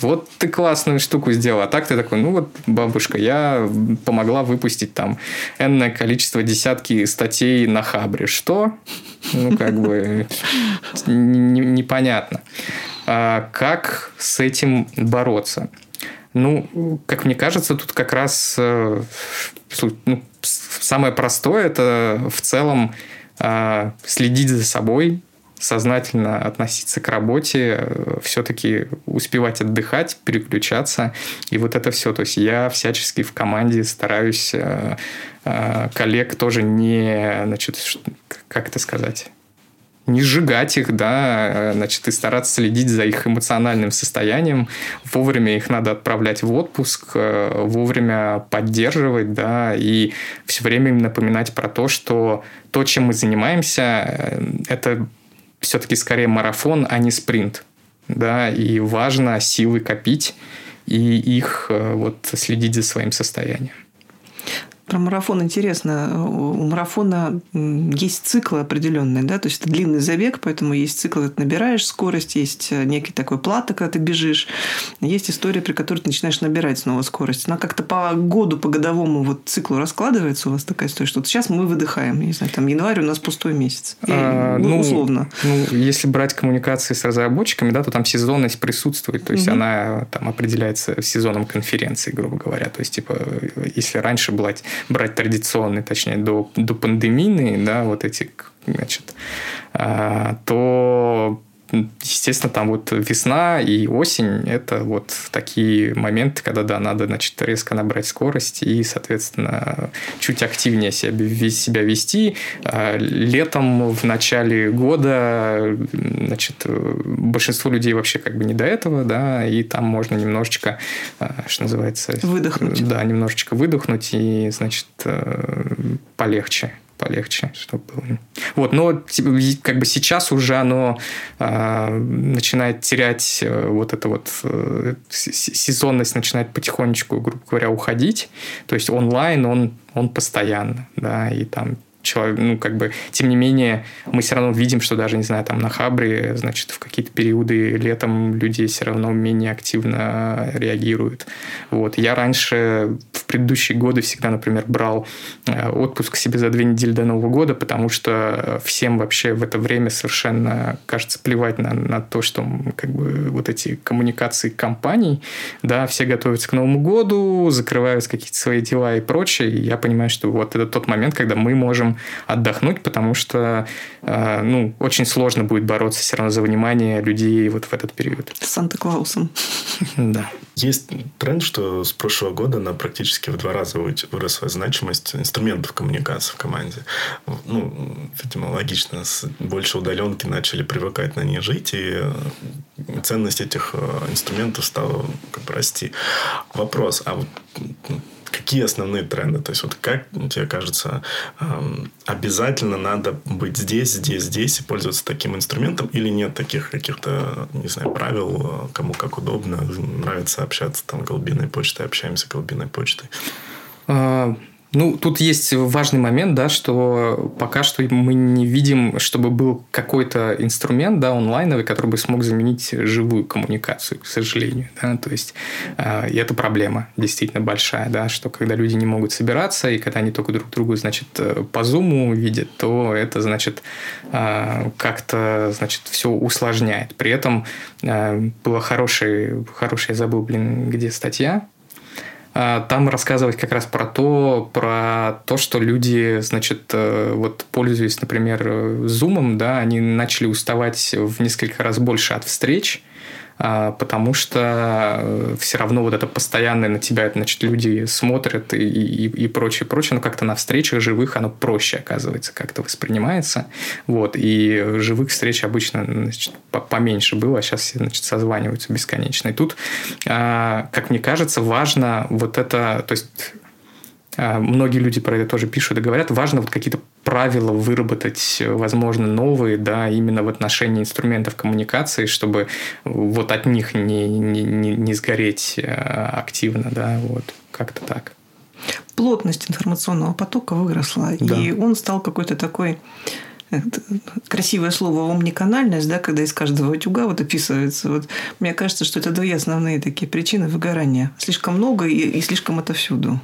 вот ты классную штуку сделал. А так ты такой, ну вот, бабушка, я помогла выпустить там энное количество десятки статей на Хабре. Что? Ну, как бы непонятно. А как с этим бороться? Ну, как мне кажется, тут как раз э, ну, самое простое это в целом а, следить за собой, сознательно относиться к работе, э, все-таки успевать отдыхать, переключаться. И вот это все. То есть я всячески в команде стараюсь э, э, коллег тоже не, значит, как это сказать? не сжигать их, да, значит, и стараться следить за их эмоциональным состоянием. Вовремя их надо отправлять в отпуск, вовремя поддерживать, да, и все время им напоминать про то, что то, чем мы занимаемся, это все-таки скорее марафон, а не спринт. Да, и важно силы копить и их э, вот следить за своим состоянием. Про марафон интересно. У марафона есть циклы определенные, да, то есть это длинный забег, поэтому есть цикл, ты набираешь скорость, есть э, некий такой плата, когда ты бежишь, есть история, при которой ты начинаешь набирать снова скорость. Она как-то по году, по годовому вот циклу раскладывается у вас такая история, что вот сейчас мы выдыхаем, не знаю, там январь у нас пустой месяц. И, а, ну, ну, условно. Ну, если брать коммуникации с разработчиками, да, то там сезонность присутствует, то есть угу. она там определяется сезоном конференции, грубо говоря. То есть, типа, если раньше была брать традиционные, точнее, до, до пандемийные, да, вот эти, значит, а, то естественно, там вот весна и осень – это вот такие моменты, когда, да, надо, значит, резко набрать скорость и, соответственно, чуть активнее себя, себя вести. А летом, в начале года, значит, большинство людей вообще как бы не до этого, да, и там можно немножечко, а, что называется... Выдохнуть. Да, немножечко выдохнуть и, значит, э, полегче полегче, чтобы было. Вот, но как бы сейчас уже оно э, начинает терять э, вот это вот э, сезонность начинает потихонечку, грубо говоря, уходить. То есть онлайн он он постоянно, да, и там человек, ну, как бы, тем не менее, мы все равно видим, что даже, не знаю, там на Хабре, значит, в какие-то периоды летом люди все равно менее активно реагируют. Вот. Я раньше, в предыдущие годы всегда, например, брал э, отпуск себе за две недели до Нового года, потому что всем вообще в это время совершенно, кажется, плевать на, на то, что как бы вот эти коммуникации компаний, да, все готовятся к Новому году, закрывают какие-то свои дела и прочее, и я понимаю, что вот это тот момент, когда мы можем отдохнуть, потому что э, ну, очень сложно будет бороться все равно за внимание людей вот в этот период. С Санта-Клаусом. Да. Есть тренд, что с прошлого года на практически в два раза выросла значимость инструментов коммуникации в команде. Ну, видимо, логично. Больше удаленки начали привыкать на ней жить, и ценность этих э, инструментов стала как бы расти. Вопрос, а вот какие основные тренды? То есть, вот как тебе кажется, обязательно надо быть здесь, здесь, здесь и пользоваться таким инструментом или нет таких каких-то, не знаю, правил, кому как удобно, нравится общаться там голубиной почтой, общаемся голубиной почтой? А, ну, тут есть важный момент, да, что пока что мы не видим, чтобы был какой-то инструмент, да, онлайновый, который бы смог заменить живую коммуникацию, к сожалению, да, то есть э, и это проблема действительно большая, да, что когда люди не могут собираться, и когда они только друг другу, значит, э, по зуму видят, то это, значит, э, как-то, значит, все усложняет. При этом э, было хороший, хороший, я забыл, блин, где статья, а, там рассказывать как раз про то, про то, что люди, значит, э, вот пользуясь, например, Zoom, да, они начали уставать в несколько раз больше от встреч, а, потому что э, все равно вот это постоянное на тебя, значит, люди смотрят и, и, и прочее, прочее, но как-то на встречах живых оно проще, оказывается, как-то воспринимается, вот, и живых встреч обычно, значит, поменьше было, а сейчас все, значит, созваниваются бесконечно. И тут, а, как мне кажется, важно вот это, то есть а, многие люди про это тоже пишут и говорят, важно вот какие-то правила выработать, возможно, новые, да, именно в отношении инструментов коммуникации, чтобы вот от них не, не, не, не сгореть а, активно, да, вот, как-то так. Плотность информационного потока выросла, да. и он стал какой-то такой красивое слово омниканальность, да, когда из каждого утюга вот описывается. Вот, мне кажется, что это две основные такие причины выгорания. Слишком много и, и слишком отовсюду.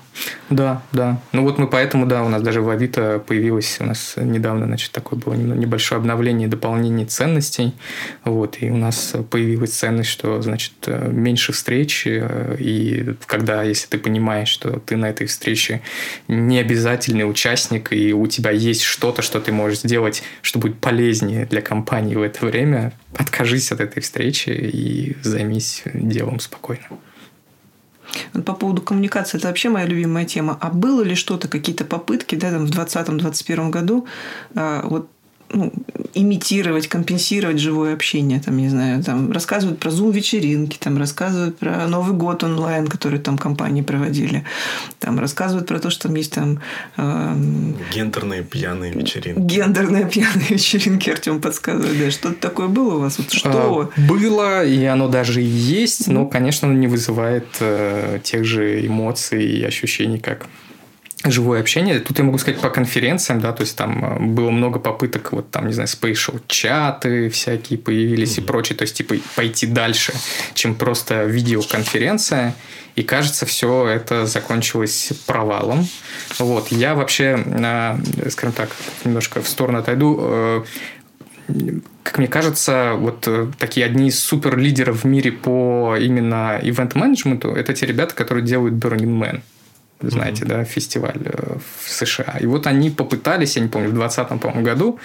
Да, да. Ну вот мы поэтому, да, у нас даже в Авито появилось у нас недавно, значит, такое было небольшое обновление, дополнение ценностей. Вот, и у нас появилась ценность, что, значит, меньше встреч, э, и когда, если ты понимаешь, что ты на этой встрече не обязательный участник, и у тебя есть что-то, что ты можешь сделать делать, что будет полезнее для компании в это время, откажись от этой встречи и займись делом спокойно. По поводу коммуникации, это вообще моя любимая тема. А было ли что-то, какие-то попытки да, там, в 2020-2021 году а, вот ну, имитировать, компенсировать живое общение, там, не знаю, там рассказывают про зум-вечеринки, там рассказывают про Новый год онлайн, который там компании проводили, там рассказывают про то, что там есть там... Э, Гендерные пьяные вечеринки. Гендерные пьяные вечеринки, Артем подсказывает, да, что-то такое было у вас? Вот что? А, было, и оно даже и есть, но, конечно, оно не вызывает э, тех же эмоций и ощущений, как живое общение. Тут я могу сказать по конференциям, да, то есть там э, было много попыток, вот там, не знаю, спейшл чаты всякие появились mm-hmm. и прочее, то есть типа пойти дальше, чем просто видеоконференция. И кажется, все это закончилось провалом. Вот. Я вообще, э, скажем так, немножко в сторону отойду. Э, как мне кажется, вот такие одни из супер лидеров в мире по именно ивент-менеджменту это те ребята, которые делают Burning Man. Знаете, mm-hmm. да, фестиваль э, в США. И вот они попытались, я не помню, в 2020 по году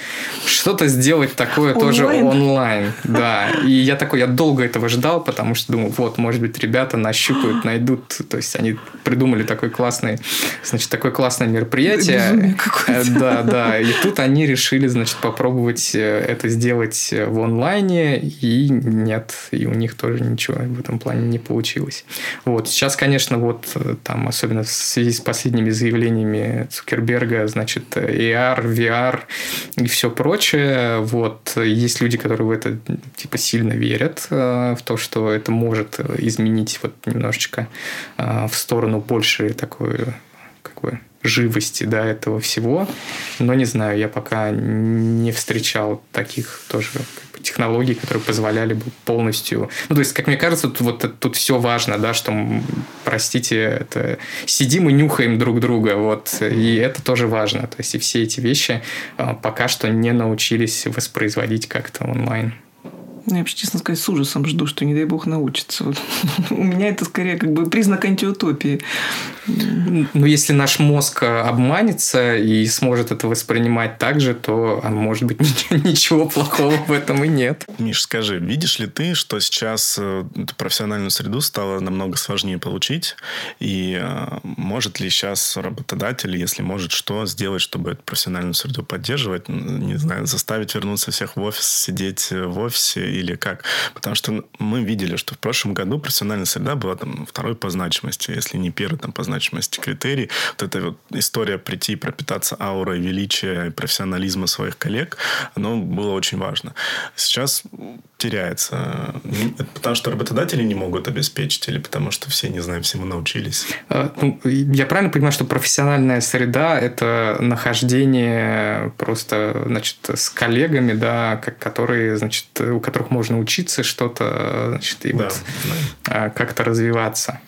что-то сделать такое онлайн. тоже онлайн. Да. И я такой, я долго этого ждал, потому что думал, вот, может быть, ребята нащупают, найдут. То есть они придумали такой классный, значит, такое классное мероприятие. Э, да, да. И тут они решили, значит, попробовать э, это сделать в онлайне, и нет, и у них тоже ничего в этом плане не получилось. Вот. Сейчас, конечно, вот там, особенно в связи с последними заявлениями Цукерберга, значит, AR, VR и все прочее. Вот. Есть люди, которые в это типа сильно верят, э, в то, что это может изменить вот немножечко э, в сторону больше такой как бы живости да, этого всего. Но не знаю, я пока не встречал таких тоже технологий, которые позволяли бы полностью... Ну, то есть, как мне кажется, тут, вот тут все важно, да, что, простите, это сидим и нюхаем друг друга, вот, и это тоже важно. То есть, и все эти вещи а, пока что не научились воспроизводить как-то онлайн. Ну, я вообще, честно сказать, с ужасом жду, что, не дай бог, научится. Вот. У меня это скорее как бы признак антиутопии. Ну, если наш мозг обманется и сможет это воспринимать так же, то, а может быть, ничего плохого в этом и нет. Миш, скажи, видишь ли ты, что сейчас э, профессиональную среду стало намного сложнее получить? И э, может ли сейчас работодатель, если может, что сделать, чтобы эту профессиональную среду поддерживать? Не знаю, заставить вернуться всех в офис, сидеть в офисе или как? Потому что мы видели, что в прошлом году профессиональная среда была там второй по значимости, если не первый там по значимости критерий. Вот эта вот история прийти и пропитаться аурой величия и профессионализма своих коллег, оно было очень важно. Сейчас теряется. Потому что работодатели не могут обеспечить или потому что все, не знаю, всему научились? А, ну, я правильно понимаю, что профессиональная среда – это нахождение просто, значит, с коллегами, да, которые, значит, у которых которых можно учиться что-то, значит, и да, вот да. как-то развиваться.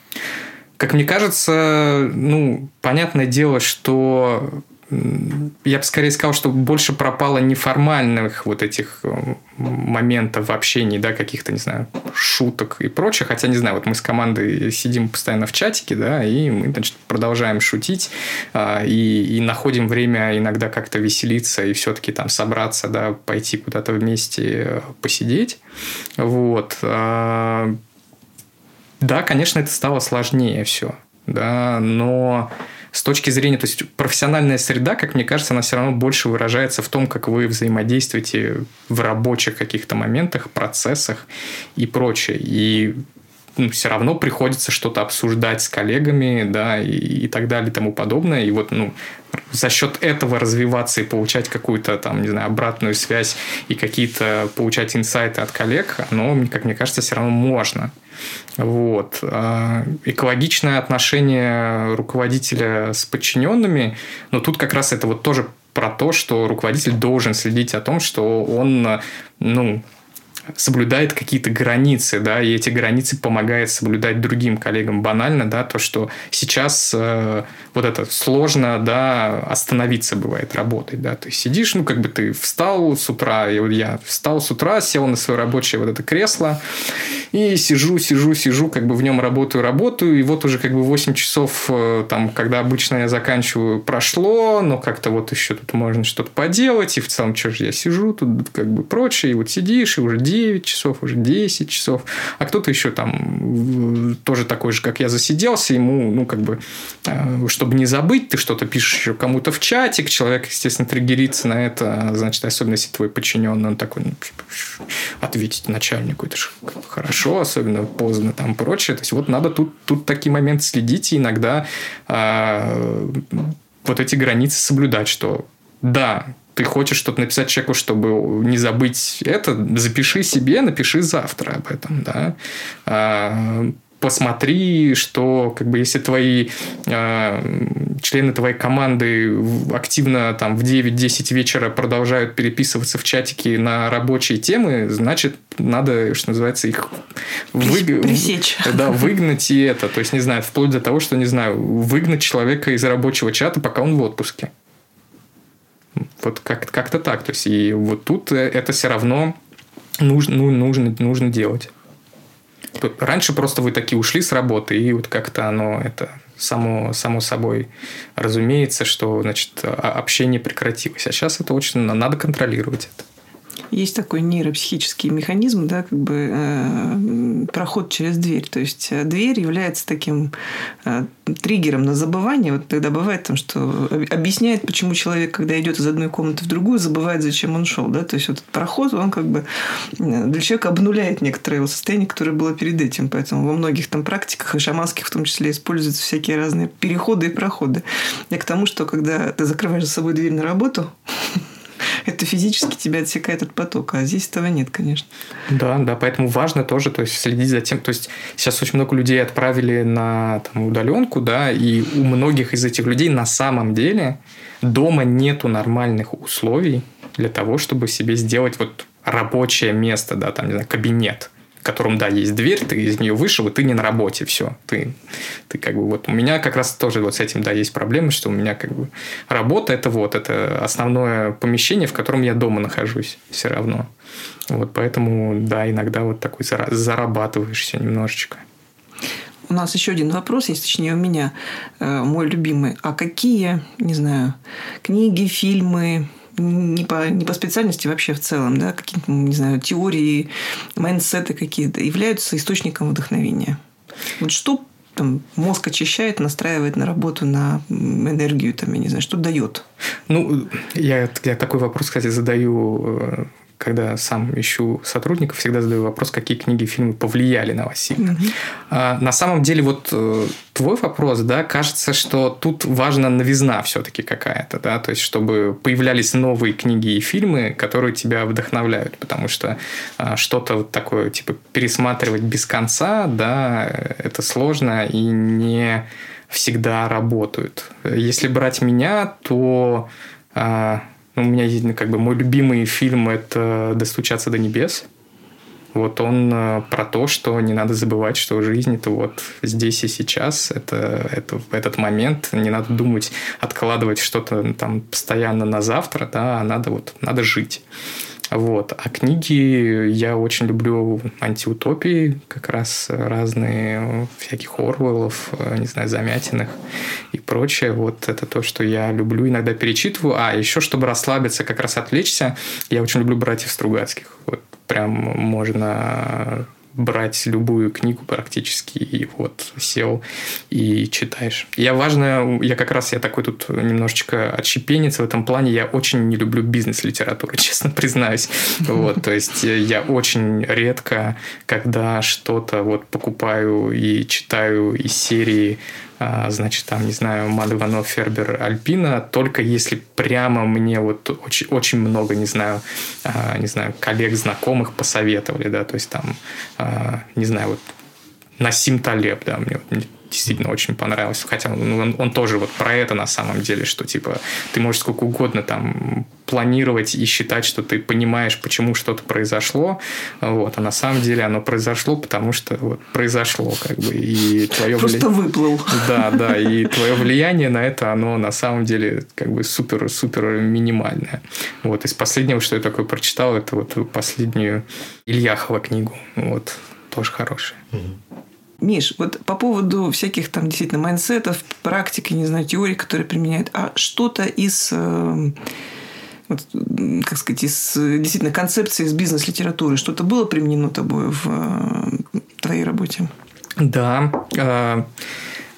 Как мне кажется, ну, понятное дело, что я бы скорее сказал, что больше пропало неформальных вот этих э, моментов в общении, да, каких-то, не знаю, шуток и прочее. Хотя, не знаю, вот мы с командой сидим постоянно в чатике, да, и мы, значит, продолжаем шутить а, и, и находим время иногда как-то веселиться и все-таки там собраться, да, пойти куда-то вместе э, посидеть. Вот. А, да, конечно, это стало сложнее все, да, но с точки зрения, то есть профессиональная среда, как мне кажется, она все равно больше выражается в том, как вы взаимодействуете в рабочих каких-то моментах, процессах и прочее. И ну, все равно приходится что-то обсуждать с коллегами, да, и, и так далее и тому подобное. И вот, ну, за счет этого развиваться и получать какую-то там, не знаю, обратную связь и какие-то получать инсайты от коллег, оно, как мне кажется, все равно можно. Вот. А, экологичное отношение руководителя с подчиненными, но тут как раз это вот тоже про то, что руководитель должен следить о том, что он, ну, соблюдает какие-то границы, да, и эти границы помогает соблюдать другим коллегам. Банально, да, то, что сейчас э, вот это сложно, да, остановиться бывает работать, да, ты сидишь, ну, как бы ты встал с утра, и вот я встал с утра, сел на свое рабочее вот это кресло, и сижу, сижу, сижу, как бы в нем работаю, работаю, и вот уже как бы 8 часов, э, там, когда обычно я заканчиваю, прошло, но как-то вот еще тут можно что-то поделать, и в целом, что же я сижу тут, как бы прочее, и вот сидишь, и уже 9 часов, уже 10 часов, а кто-то еще там тоже такой же, как я, засиделся, ему, ну, как бы, э, чтобы не забыть, ты что-то пишешь еще кому-то в чатик, человек, естественно, триггерится на это, значит, особенно если твой подчиненный, он такой, ну, ответить начальнику, это же хорошо, особенно поздно там прочее, то есть вот надо тут, тут такие моменты следить и иногда э, вот эти границы соблюдать, что да, ты хочешь что-то написать человеку, чтобы не забыть это, запиши себе, напиши завтра об этом, да. А, посмотри, что как бы если твои э, члены твоей команды активно там в 9-10 вечера продолжают переписываться в чатике на рабочие темы, значит, надо, что называется, их вы... пресечь. Да, выгнать и это. То есть, не знаю, вплоть до того, что, не знаю, выгнать человека из рабочего чата, пока он в отпуске. Вот как- как-то так. То есть, и вот тут это все равно нужно, ну, нужно, нужно делать. Раньше просто вы такие ушли с работы, и вот как-то оно это само, само собой разумеется, что значит, общение прекратилось. А сейчас это очень надо контролировать это. Есть такой нейропсихический механизм, да, как бы э, проход через дверь. То есть э, дверь является таким э, триггером на забывание. Вот тогда бывает там, что объясняет, почему человек, когда идет из одной комнаты в другую, забывает, зачем он шел. Да? То есть вот этот проход, он как бы э, для человека обнуляет некоторое его состояние, которое было перед этим. Поэтому во многих там практиках, и шаманских в том числе, используются всякие разные переходы и проходы. Я к тому, что когда ты закрываешь за собой дверь на работу, это физически тебя отсекает от потока, а здесь этого нет, конечно. Да, да, поэтому важно тоже то есть, следить за тем, то есть сейчас очень много людей отправили на там, удаленку, да, и у многих из этих людей на самом деле дома нету нормальных условий для того, чтобы себе сделать вот рабочее место, да, там, не знаю, кабинет в котором, да, есть дверь, ты из нее вышел, и ты не на работе, все. Ты, ты как бы вот... У меня как раз тоже вот с этим, да, есть проблемы, что у меня как бы работа – это вот, это основное помещение, в котором я дома нахожусь все равно. Вот поэтому, да, иногда вот такой зарабатываешься немножечко. У нас еще один вопрос есть, точнее, у меня э, мой любимый. А какие, не знаю, книги, фильмы, не по, не по специальности вообще в целом, да, какие-то, не знаю, теории, майндсеты какие-то являются источником вдохновения. Вот что там, мозг очищает, настраивает на работу, на энергию, там, я не знаю, что дает? Ну, я, я такой вопрос, кстати, задаю э, когда сам ищу сотрудников, всегда задаю вопрос, какие книги и фильмы повлияли на вас сильно. Mm-hmm. А, на самом деле, вот э, твой вопрос, да, кажется, что тут важна новизна все-таки какая-то, да, то есть, чтобы появлялись новые книги и фильмы, которые тебя вдохновляют, потому что а, что-то вот такое, типа, пересматривать без конца, да, это сложно и не всегда работают. Если брать меня, то а, у меня есть, как бы, мой любимый фильм – это «Достучаться до небес». Вот он э, про то, что не надо забывать, что жизнь это вот здесь и сейчас, это, это этот момент, не надо думать, откладывать что-то там постоянно на завтра, да, а надо вот, надо жить. Вот. А книги я очень люблю антиутопии, как раз разные всяких Орвеллов, не знаю, Замятиных и прочее. Вот это то, что я люблю, иногда перечитываю. А, еще, чтобы расслабиться, как раз отвлечься, я очень люблю братьев Стругацких. Вот прям можно брать любую книгу практически и вот сел и читаешь. Я важно, я как раз я такой тут немножечко отщепенец в этом плане, я очень не люблю бизнес-литературу, честно признаюсь. Вот, то есть я очень редко, когда что-то вот покупаю и читаю из серии значит, там, не знаю, Мад Иванов, Фербер, Альпина, только если прямо мне вот очень, очень много, не знаю, а, не знаю, коллег, знакомых посоветовали, да, то есть там, а, не знаю, вот Насим Талеб, да, мне действительно очень понравился. Хотя ну, он, он тоже вот про это на самом деле, что типа ты можешь сколько угодно там планировать и считать, что ты понимаешь, почему что-то произошло, вот, а на самом деле оно произошло, потому что вот произошло, как бы, и твое Просто вли... выплыл. Да, да, и твое влияние на это, оно на самом деле как бы супер-супер минимальное. Вот, из последнего, что я такое прочитал, это вот последнюю Ильяхова книгу, вот, тоже хорошая. Угу. Миш, вот по поводу всяких там действительно майнсетов, практики, не знаю, теорий, которые применяют, а что-то из э, вот, как сказать, из действительно концепции из бизнес-литературы, что-то было применено тобой в э, твоей работе? Да. Э,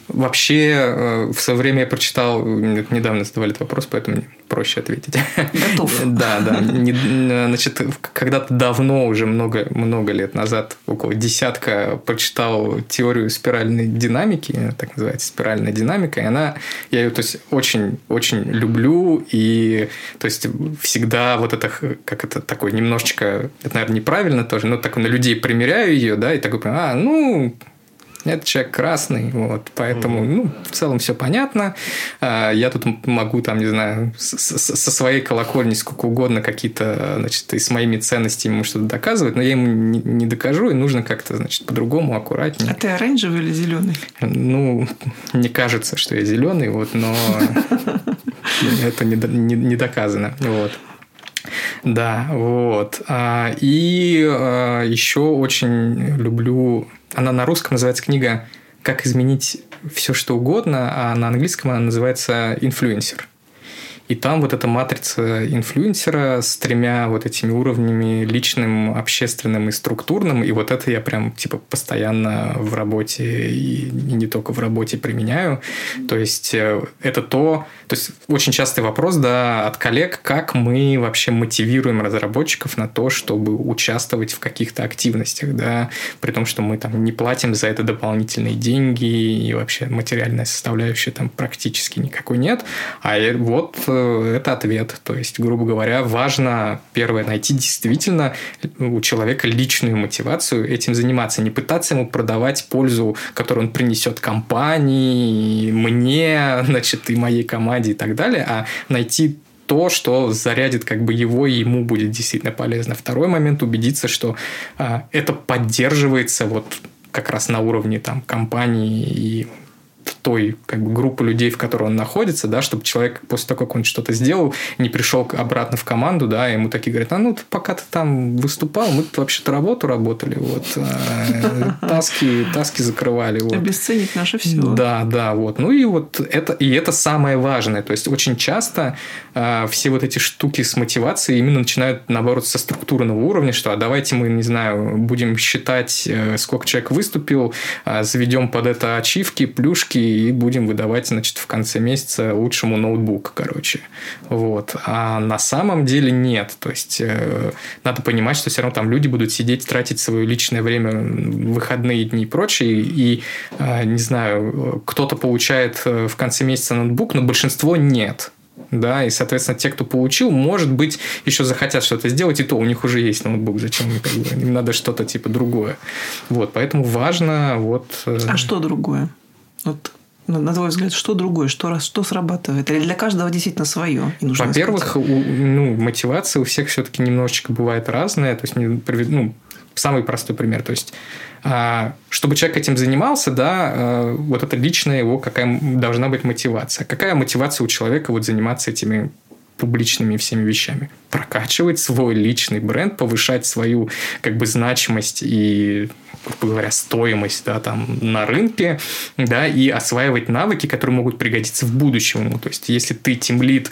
вообще, в свое время я прочитал, недавно задавали этот вопрос, поэтому проще ответить. Готов. Да, да. Значит, когда-то давно, уже много, много лет назад, около десятка, прочитал теорию спиральной динамики, так называется, спиральная динамика, и она, я ее, то есть, очень, очень люблю, и, то есть, всегда вот это, как это такое, немножечко, это, наверное, неправильно тоже, но так на людей примеряю ее, да, и такой, а, ну, это человек красный, вот, поэтому, ну, в целом все понятно. А, я тут могу, там, не знаю, со своей колокольни сколько угодно какие-то, значит, и с моими ценностями ему что-то доказывать, но я ему не докажу, и нужно как-то, значит, по-другому, аккуратнее. А ты оранжевый или зеленый? Ну, не кажется, что я зеленый, вот, но это не доказано, вот. Да, вот. А, и а, еще очень люблю она на русском называется книга «Как изменить все, что угодно», а на английском она называется «Инфлюенсер». И там вот эта матрица инфлюенсера с тремя вот этими уровнями личным, общественным и структурным. И вот это я прям типа постоянно в работе и, не только в работе применяю. То есть э, это то, то есть очень частый вопрос да, от коллег, как мы вообще мотивируем разработчиков на то, чтобы участвовать в каких-то активностях, да, при том, что мы там не платим за это дополнительные деньги и вообще материальная составляющая там практически никакой нет. А вот это ответ. То есть, грубо говоря, важно, первое, найти действительно у человека личную мотивацию этим заниматься. Не пытаться ему продавать пользу, которую он принесет компании, мне, значит, и моей команде и так далее, а найти то, что зарядит как бы его и ему будет действительно полезно. Второй момент убедиться, что а, это поддерживается вот как раз на уровне там компании и той как бы, группы людей, в которой он находится, да, чтобы человек после того, как он что-то сделал, не пришел обратно в команду, да, ему такие говорят, а ну, пока ты там выступал, мы вообще-то работу работали, вот, а, таски, таски закрывали. Вот. Обесценить наше все. Да, да, вот. Ну и вот это, и это самое важное. То есть, очень часто э, все вот эти штуки с мотивацией именно начинают, наоборот, со структурного уровня, что а давайте мы, не знаю, будем считать, э, сколько человек выступил, э, заведем под это ачивки, плюшки, и будем выдавать, значит, в конце месяца лучшему ноутбук, короче. Вот. А на самом деле нет. То есть, э, надо понимать, что все равно там люди будут сидеть, тратить свое личное время, выходные дни и прочее, и, э, не знаю, кто-то получает э, в конце месяца ноутбук, но большинство нет да, и, соответственно, те, кто получил, может быть, еще захотят что-то сделать, и то у них уже есть ноутбук, зачем им, как бы, им надо что-то типа другое. Вот, поэтому важно вот... А что другое? Вот на твой взгляд, что другое, что, что срабатывает? Или для каждого действительно свое? Во-первых, ну, мотивация у всех все-таки немножечко бывает разная. То есть, ну, самый простой пример. То есть, а, чтобы человек этим занимался, да, а, вот это личная его какая должна быть мотивация. Какая мотивация у человека вот заниматься этими публичными всеми вещами. Прокачивать свой личный бренд, повышать свою как бы значимость и грубо говоря, стоимость да, там, на рынке, да, и осваивать навыки, которые могут пригодиться в будущем. То есть, если ты тимлит,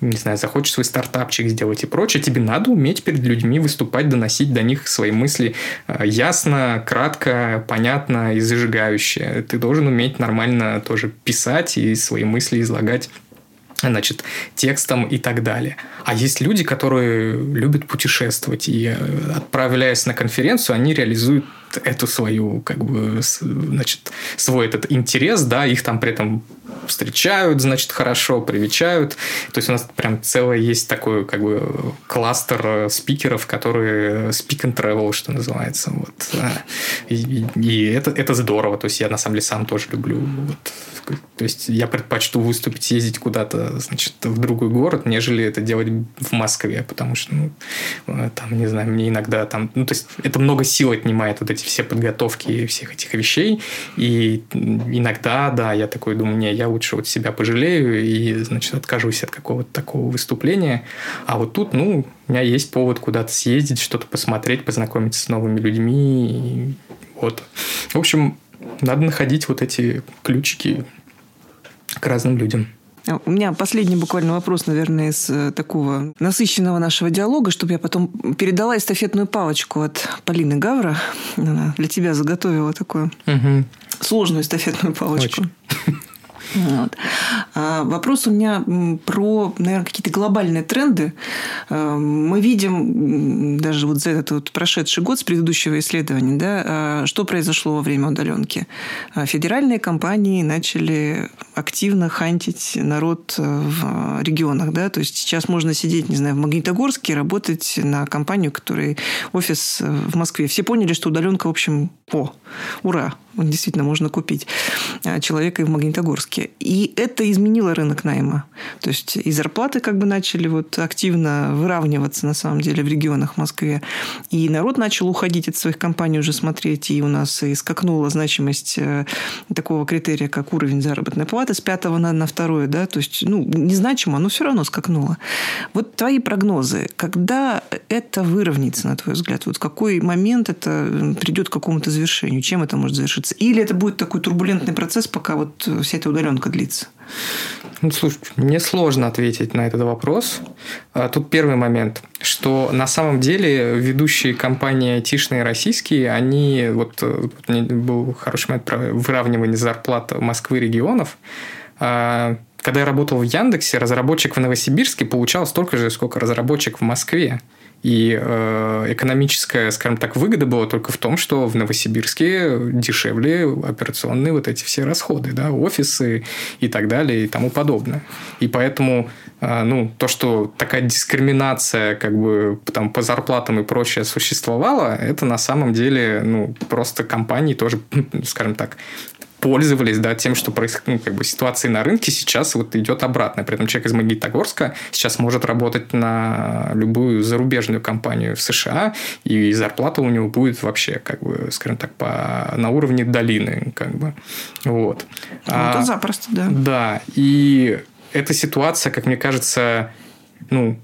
не знаю, захочешь свой стартапчик сделать и прочее, тебе надо уметь перед людьми выступать, доносить до них свои мысли э, ясно, кратко, понятно и зажигающе. Ты должен уметь нормально тоже писать и свои мысли излагать значит, текстом и так далее. А есть люди, которые любят путешествовать, и э, отправляясь на конференцию, они реализуют эту свою, как бы, значит, свой этот интерес, да, их там при этом встречают, значит, хорошо, привечают. То есть у нас прям целое есть такой, как бы, кластер э, спикеров, которые speak and travel, что называется. Вот. И, и это, это здорово. То есть я, на самом деле, сам тоже люблю. Вот. То есть я предпочту выступить, съездить куда-то, значит, в другой город, нежели это делать в Москве, потому что, ну, э, там, не знаю, мне иногда там... Ну, то есть это много сил отнимает вот эти все подготовки всех этих вещей. И иногда, да, я такой думаю, не, я лучше вот себя пожалею и, значит, откажусь от какого-то такого выступления. А вот тут, ну, у меня есть повод куда-то съездить, что-то посмотреть, познакомиться с новыми людьми. И вот. В общем, надо находить вот эти ключики к разным людям. У меня последний буквально вопрос, наверное, из э, такого насыщенного нашего диалога, чтобы я потом передала эстафетную палочку от Полины Гавра. Она для тебя заготовила такую угу. сложную эстафетную палочку. Очень. Вот. А вопрос у меня про, наверное, какие-то глобальные тренды. А, мы видим даже вот за этот вот прошедший год с предыдущего исследования, да, а, что произошло во время удаленки. Федеральные компании начали активно хантить народ в регионах, да, то есть сейчас можно сидеть, не знаю, в Магнитогорске, работать на компанию, которой офис в Москве. Все поняли, что удаленка, в общем, о, ура, действительно можно купить. а, человека и в Магнитогорске. И это изменило рынок найма. То есть и зарплаты как бы начали вот активно выравниваться на самом деле в регионах Москве. И народ начал уходить от своих компаний уже смотреть, и у нас и скакнула значимость э, такого критерия, как уровень заработной платы с пятого на, на второе, да, то есть, ну, незначимо, но все равно скакнуло. Вот твои прогнозы, когда это выровняется, на твой взгляд? Вот в какой момент это придет к какому-то завершению? Чем это может завершиться? Или это будет такой турбулентный процесс, пока вот вся эта удаленка длится? Ну, слушай, мне сложно ответить на этот вопрос. А, тут первый момент, что на самом деле ведущие компании айтишные российские, они, вот, вот был хороший момент про выравнивание зарплат Москвы регионов, а, когда я работал в Яндексе, разработчик в Новосибирске получал столько же, сколько разработчик в Москве. И э, экономическая, скажем так, выгода была только в том, что в Новосибирске дешевле операционные вот эти все расходы, да, офисы и так далее и тому подобное. И поэтому э, ну, то, что такая дискриминация как бы там по зарплатам и прочее существовала, это на самом деле ну, просто компании тоже, скажем так, пользовались да, тем, что происходит, ну, как бы ситуация на рынке сейчас вот идет обратно. При этом человек из Магнитогорска сейчас может работать на любую зарубежную компанию в США, и зарплата у него будет вообще, как бы, скажем так, по, на уровне долины. Как бы. Вот. Ну, а, это запросто, да. Да. И эта ситуация, как мне кажется, ну,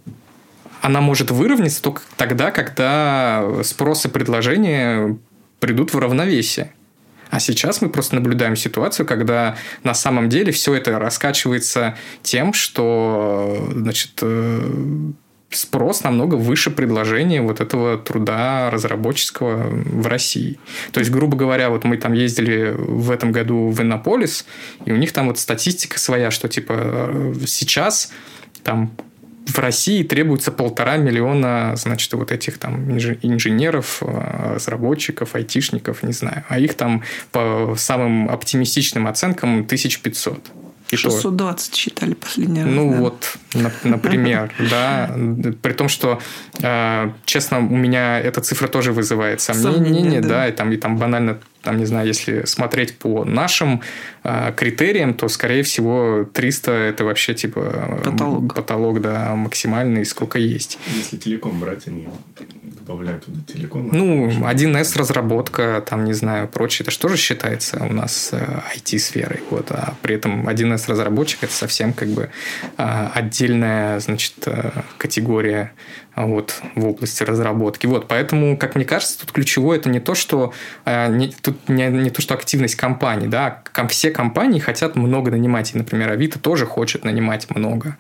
она может выровняться только тогда, когда спрос и предложение придут в равновесие. А сейчас мы просто наблюдаем ситуацию, когда на самом деле все это раскачивается тем, что значит, э, спрос намного выше предложения вот этого труда разработческого в России. То есть, грубо говоря, вот мы там ездили в этом году в Иннополис, и у них там вот статистика своя, что типа э, сейчас там в России требуется полтора миллиона, значит, вот этих там инженеров, э, разработчиков, айтишников, не знаю. А их там по самым оптимистичным оценкам 1500. И 620 то, считали последний раз. Ну да. вот, например, да. При том, что, э, честно, у меня эта цифра тоже вызывает сомнения, да, и там, и там банально там, не знаю, если смотреть по нашим э, критериям, то, скорее всего, 300 это вообще типа потолок, потолок да, максимальный, сколько есть. Если телеком брать, они добавляют туда телеком. Ну, 1С разработка, там, не знаю, прочее, это же тоже считается у нас э, IT-сферой. Вот, а при этом 1С разработчик это совсем как бы э, отдельная, значит, э, категория вот, в области разработки. Вот, поэтому, как мне кажется, тут ключевое это не то, что э, не, тут не, не то, что активность компании, да, все компании хотят много нанимать, и, например, Авито тоже хочет нанимать много.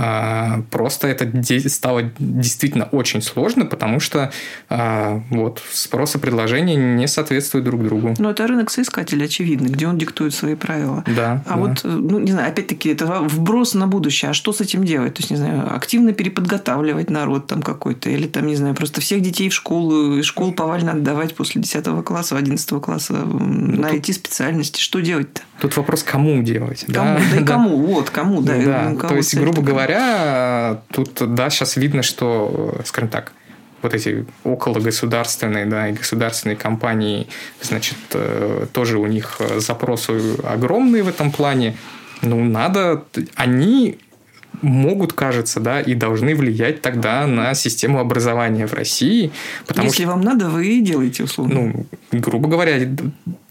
А, просто это стало действительно очень сложно, потому что а, вот спрос и предложение не соответствуют друг другу. Но это рынок соискателя, очевидно, где он диктует свои правила. Да. А да. вот, ну, не знаю, опять-таки, это вброс на будущее. А что с этим делать? То есть, не знаю, активно переподготавливать народ там какой-то, или там, не знаю, просто всех детей в школу, из школ повально отдавать после 10 класса, 11 класса ну, на. IT-специальности. Что делать-то? Тут вопрос, кому делать. Кому? Да, да и кому? Вот, кому, да. да. То есть, грубо говоря, говоря, тут, да, сейчас видно, что, скажем так, вот эти около государственные, да, и государственные компании, значит, э, тоже у них запросы огромные в этом плане. Ну, надо... Они могут, кажется, да, и должны влиять тогда на систему образования в России. Потому Если что, вам надо, вы и делаете условно. Ну, грубо говоря,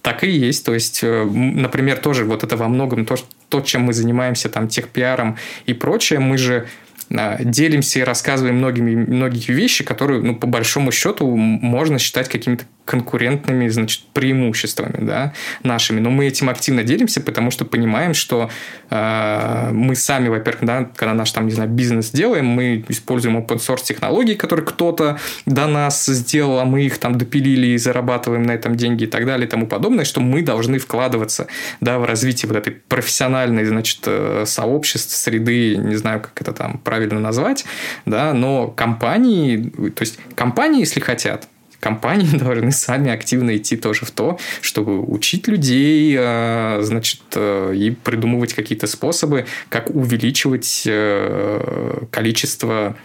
так и есть. То есть, э, например, тоже вот это во многом то, то чем мы занимаемся, там, техпиаром и прочее, мы же а, делимся и рассказываем многими, многие вещи, которые, ну, по большому счету, можно считать какими-то конкурентными, значит, преимуществами, да, нашими. Но мы этим активно делимся, потому что понимаем, что э, мы сами, во-первых, да, когда наш, там, не знаю, бизнес делаем, мы используем open source технологии, которые кто-то до нас сделал, а мы их там допилили и зарабатываем на этом деньги и так далее и тому подобное, что мы должны вкладываться, да, в развитие вот этой профессиональной, значит, э, сообщества, среды, не знаю, как это там правильно назвать, да, но компании, то есть компании, если хотят, компании должны сами активно идти тоже в то, чтобы учить людей, э, значит, э, и придумывать какие-то способы, как увеличивать э, количество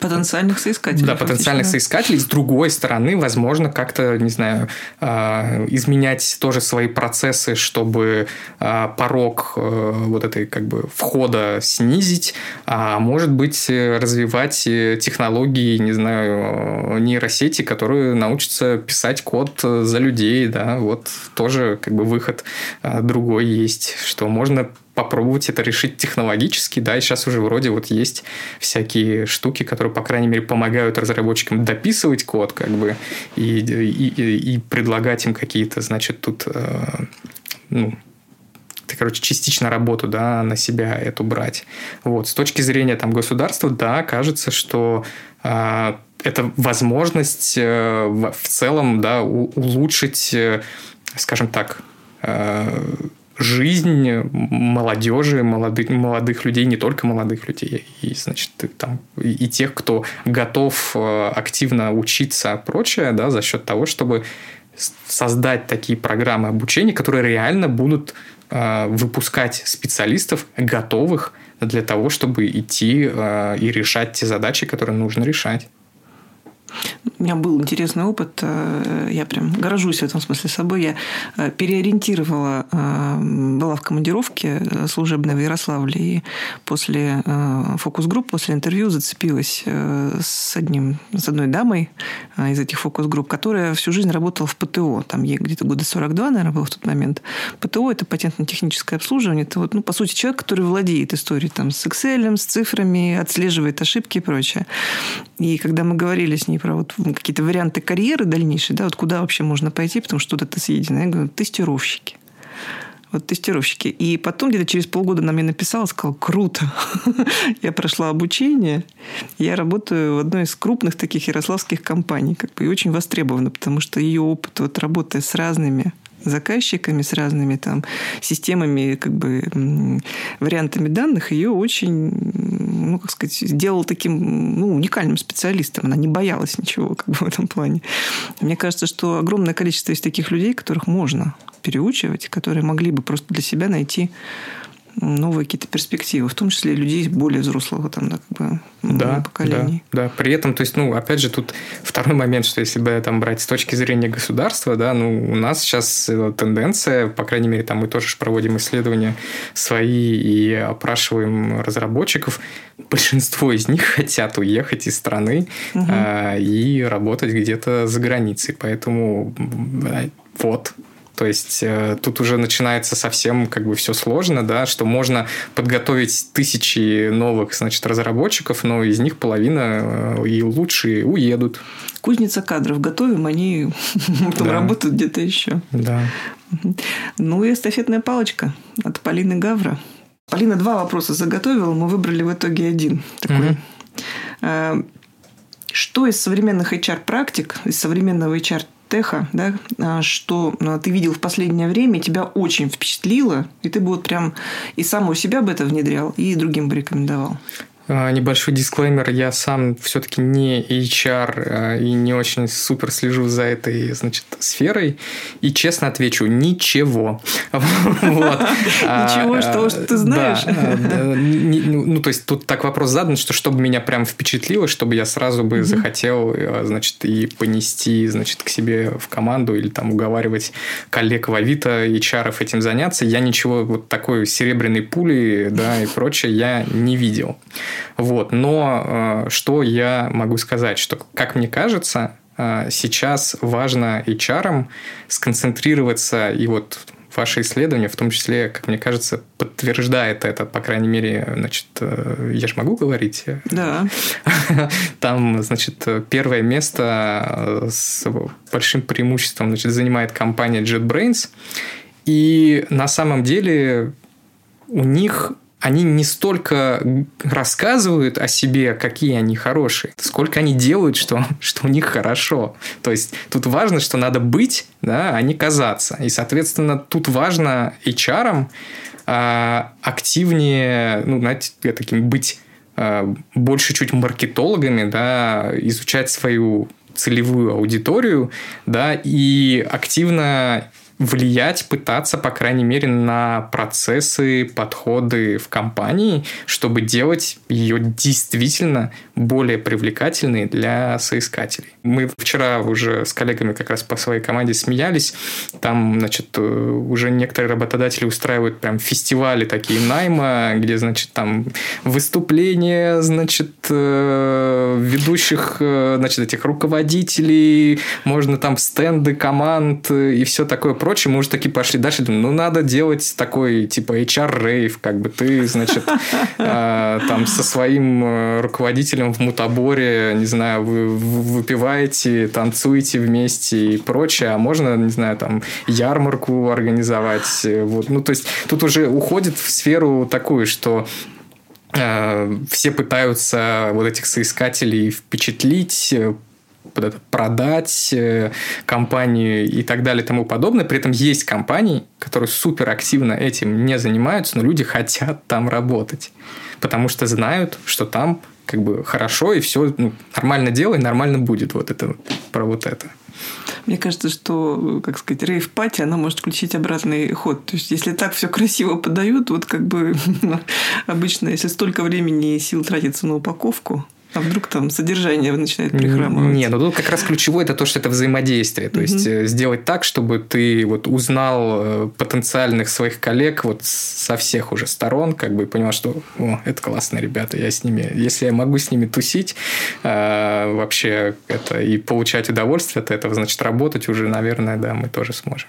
потенциальных соискателей. Да, потенциальных соискателей. С другой стороны, возможно, как-то, не знаю, а, изменять тоже свои процессы, чтобы а, порог э, вот этой как бы входа снизить, а может быть, развивать технологии, не знаю, нейросети, которые научатся писать код за людей, да, вот тоже как бы выход а, другой есть, что можно попробовать это решить технологически, да, и сейчас уже вроде вот есть всякие штуки, которые, по крайней мере, помогают разработчикам дописывать код, как бы, и, и, и предлагать им какие-то, значит, тут, э, ну, ты, короче, частично работу, да, на себя эту брать. Вот, с точки зрения там государства, да, кажется, что э, это возможность э, в целом, да, у, улучшить, э, скажем так, э, жизнь молодежи, молодых, молодых людей, не только молодых людей, и, значит, там, и тех, кто готов э, активно учиться прочее, да, за счет того, чтобы создать такие программы обучения, которые реально будут э, выпускать специалистов, готовых для того, чтобы идти э, и решать те задачи, которые нужно решать. У меня был интересный опыт. Э, я прям горжусь в этом смысле собой. Я э, переориентировала, э, была в командировке служебной в Ярославле, и после фокус-групп, после интервью зацепилась с, одним, с одной дамой из этих фокус-групп, которая всю жизнь работала в ПТО. Там ей где-то года 42, наверное, было в тот момент. ПТО – это патентно-техническое обслуживание. Это, вот, ну, по сути, человек, который владеет историей там, с Excel, с цифрами, отслеживает ошибки и прочее. И когда мы говорили с ней про вот какие-то варианты карьеры дальнейшей, да, вот куда вообще можно пойти, потому что тут это съедено. Я говорю, тестировщики. Вот тестировщики. И потом где-то через полгода она мне написала, сказала, круто. я прошла обучение, я работаю в одной из крупных таких ярославских компаний, как бы, и очень востребована, потому что ее опыт вот работы с разными заказчиками, с разными там системами, как бы вариантами данных, ее очень, ну, как сказать, сделал таким ну, уникальным специалистом. Она не боялась ничего как бы, в этом плане. Мне кажется, что огромное количество есть таких людей, которых можно переучивать, которые могли бы просто для себя найти новые какие-то перспективы, в том числе людей более взрослого там, да, как бы, да, поколений. Да, да, при этом, то есть, ну, опять же, тут второй момент, что если бы там брать с точки зрения государства, да, ну, у нас сейчас э, тенденция, по крайней мере, там мы тоже проводим исследования свои и опрашиваем разработчиков, большинство из них хотят уехать из страны угу. а, и работать где-то за границей, поэтому вот, то есть э, тут уже начинается совсем как бы все сложно, да, что можно подготовить тысячи новых, значит, разработчиков, но из них половина э, и лучшие уедут. Кузница кадров готовим, они потом да. работают где-то еще. Да. Ну и эстафетная палочка от Полины Гавра. Полина два вопроса заготовила, мы выбрали в итоге один такой. Угу. Что из современных HR-практик, из современного HR теха, да, а, что а, ты видел в последнее время, тебя очень впечатлило, и ты бы вот прям и сам у себя бы это внедрял, и другим бы рекомендовал? А, небольшой дисклеймер. Я сам все-таки не HR а, и не очень супер слежу за этой, значит, сферой. И честно отвечу, ничего. Ничего, что ты знаешь. Ну, то есть, тут так вопрос задан, что чтобы меня прям впечатлило, чтобы я сразу бы захотел, э, значит, и понести, значит, к себе в команду или там уговаривать коллег в Авито, HR этим заняться. Я ничего вот такой серебряной пули, да, и прочее я не видел. Вот. Но э, что я могу сказать, что, как мне кажется, э, сейчас важно HR сконцентрироваться и вот ваше исследование, в том числе, как мне кажется, подтверждает это, по крайней мере, значит, э, я же могу говорить? Да. Там, значит, первое место с большим преимуществом, значит, занимает компания JetBrains, и на самом деле у них они не столько рассказывают о себе, какие они хорошие, сколько они делают, что, что у них хорошо. То есть тут важно, что надо быть, да, а не казаться. И, соответственно, тут важно HR а, активнее, ну, знаете, таким быть а, больше чуть маркетологами, да, изучать свою целевую аудиторию, да, и активно влиять, пытаться, по крайней мере, на процессы, подходы в компании, чтобы делать ее действительно более привлекательной для соискателей. Мы вчера уже с коллегами как раз по своей команде смеялись. Там, значит, э, уже некоторые работодатели устраивают прям фестивали такие найма, где, значит, там выступления, значит, э, ведущих, э, значит, этих руководителей, можно там стенды команд и все такое прочее, мы уже таки пошли дальше, думаем, ну, надо делать такой, типа, HR-рейв, как бы ты, значит, там со своим э, руководителем в мутаборе, не знаю, вы выпиваете, танцуете вместе и прочее, а можно, не знаю, там, ярмарку организовать, вот, ну, то есть, тут уже уходит в сферу такую, что э, все пытаются вот этих соискателей впечатлить, продать э, компанию и так далее и тому подобное. При этом есть компании, которые супер активно этим не занимаются, но люди хотят там работать, потому что знают, что там как бы хорошо и все ну, нормально делай, нормально будет вот это про вот это. Мне кажется, что, как сказать, рейв-пати, она может включить обратный ход. То есть, если так все красиво подают, вот как бы обычно, если столько времени и сил тратится на упаковку, а вдруг там содержание начинает прихрамывать? Нет, ну тут как раз ключевое это то, что это взаимодействие. То есть э, сделать так, чтобы ты вот узнал э, потенциальных своих коллег вот со всех уже сторон, как бы и понял, что о, это классные ребята, я с ними, если я могу с ними тусить, э, вообще это и получать удовольствие от этого, значит работать уже, наверное, да, мы тоже сможем.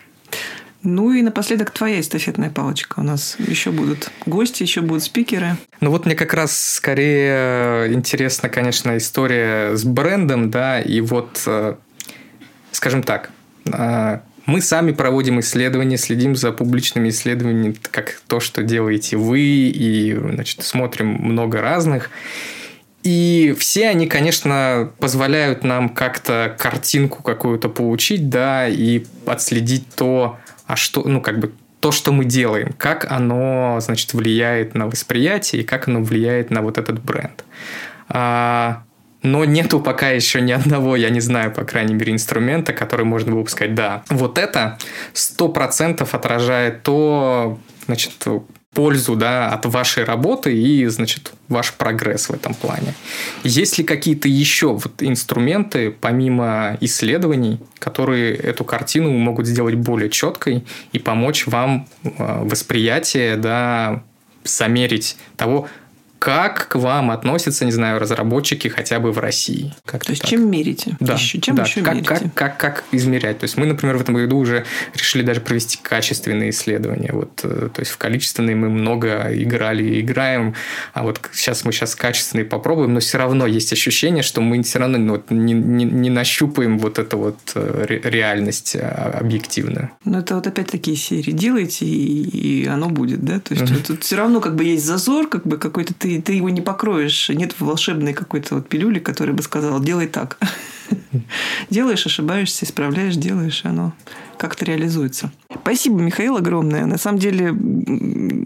Ну и напоследок твоя эстафетная палочка. У нас еще будут гости, еще будут спикеры. Ну вот мне как раз скорее интересна, конечно, история с брендом, да, и вот, э, скажем так, э, мы сами проводим исследования, следим за публичными исследованиями, как то, что делаете вы, и значит, смотрим много разных. И все они, конечно, позволяют нам как-то картинку какую-то получить, да, и отследить то, а что, ну, как бы то, что мы делаем, как оно, значит, влияет на восприятие и как оно влияет на вот этот бренд. А, но нету пока еще ни одного, я не знаю, по крайней мере, инструмента, который можно было бы сказать, да, вот это сто процентов отражает то, значит, пользу да, от вашей работы и, значит, ваш прогресс в этом плане. Есть ли какие-то еще вот инструменты, помимо исследований, которые эту картину могут сделать более четкой и помочь вам э, восприятие, да, замерить того, как к вам относятся, не знаю, разработчики хотя бы в России. Как То есть так. чем мерите? Да. Еще, чем да. еще как, мерите? Как, как, как измерять? То есть мы, например, в этом году уже решили даже провести качественные исследования. Вот, э, то есть в количественные мы много играли и играем, а вот сейчас мы сейчас качественные попробуем, но все равно есть ощущение, что мы все равно ну, вот, не, не, не нащупаем вот эту вот э, реальность а, объективную. Ну это вот опять такие серии. Делайте, и, и оно будет, да? То есть mm-hmm. тут все равно как бы есть зазор, как бы какой-то ты ты, его не покроешь. Нет волшебной какой-то вот пилюли, которая бы сказала, делай так. Делаешь, ошибаешься, исправляешь, делаешь, оно как-то реализуется. Спасибо, Михаил, огромное. На самом деле,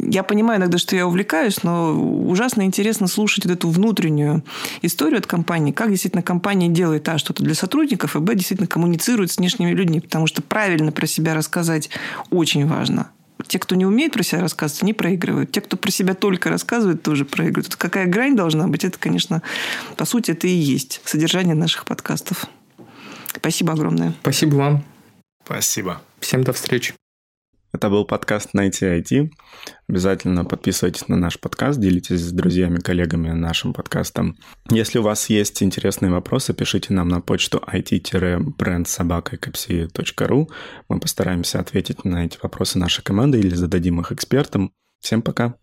я понимаю иногда, что я увлекаюсь, но ужасно интересно слушать вот эту внутреннюю историю от компании, как действительно компания делает а что-то для сотрудников, и б действительно коммуницирует с внешними людьми, потому что правильно про себя рассказать очень важно. Те, кто не умеет про себя рассказывать, они проигрывают. Те, кто про себя только рассказывает, тоже проигрывают. Тут какая грань должна быть, это, конечно, по сути, это и есть содержание наших подкастов. Спасибо огромное. Спасибо вам. Спасибо. Всем до встречи. Это был подкаст «Найти IT». Обязательно подписывайтесь на наш подкаст, делитесь с друзьями, коллегами нашим подкастом. Если у вас есть интересные вопросы, пишите нам на почту it-brandsobakakpsi.ru. Мы постараемся ответить на эти вопросы нашей команды или зададим их экспертам. Всем пока!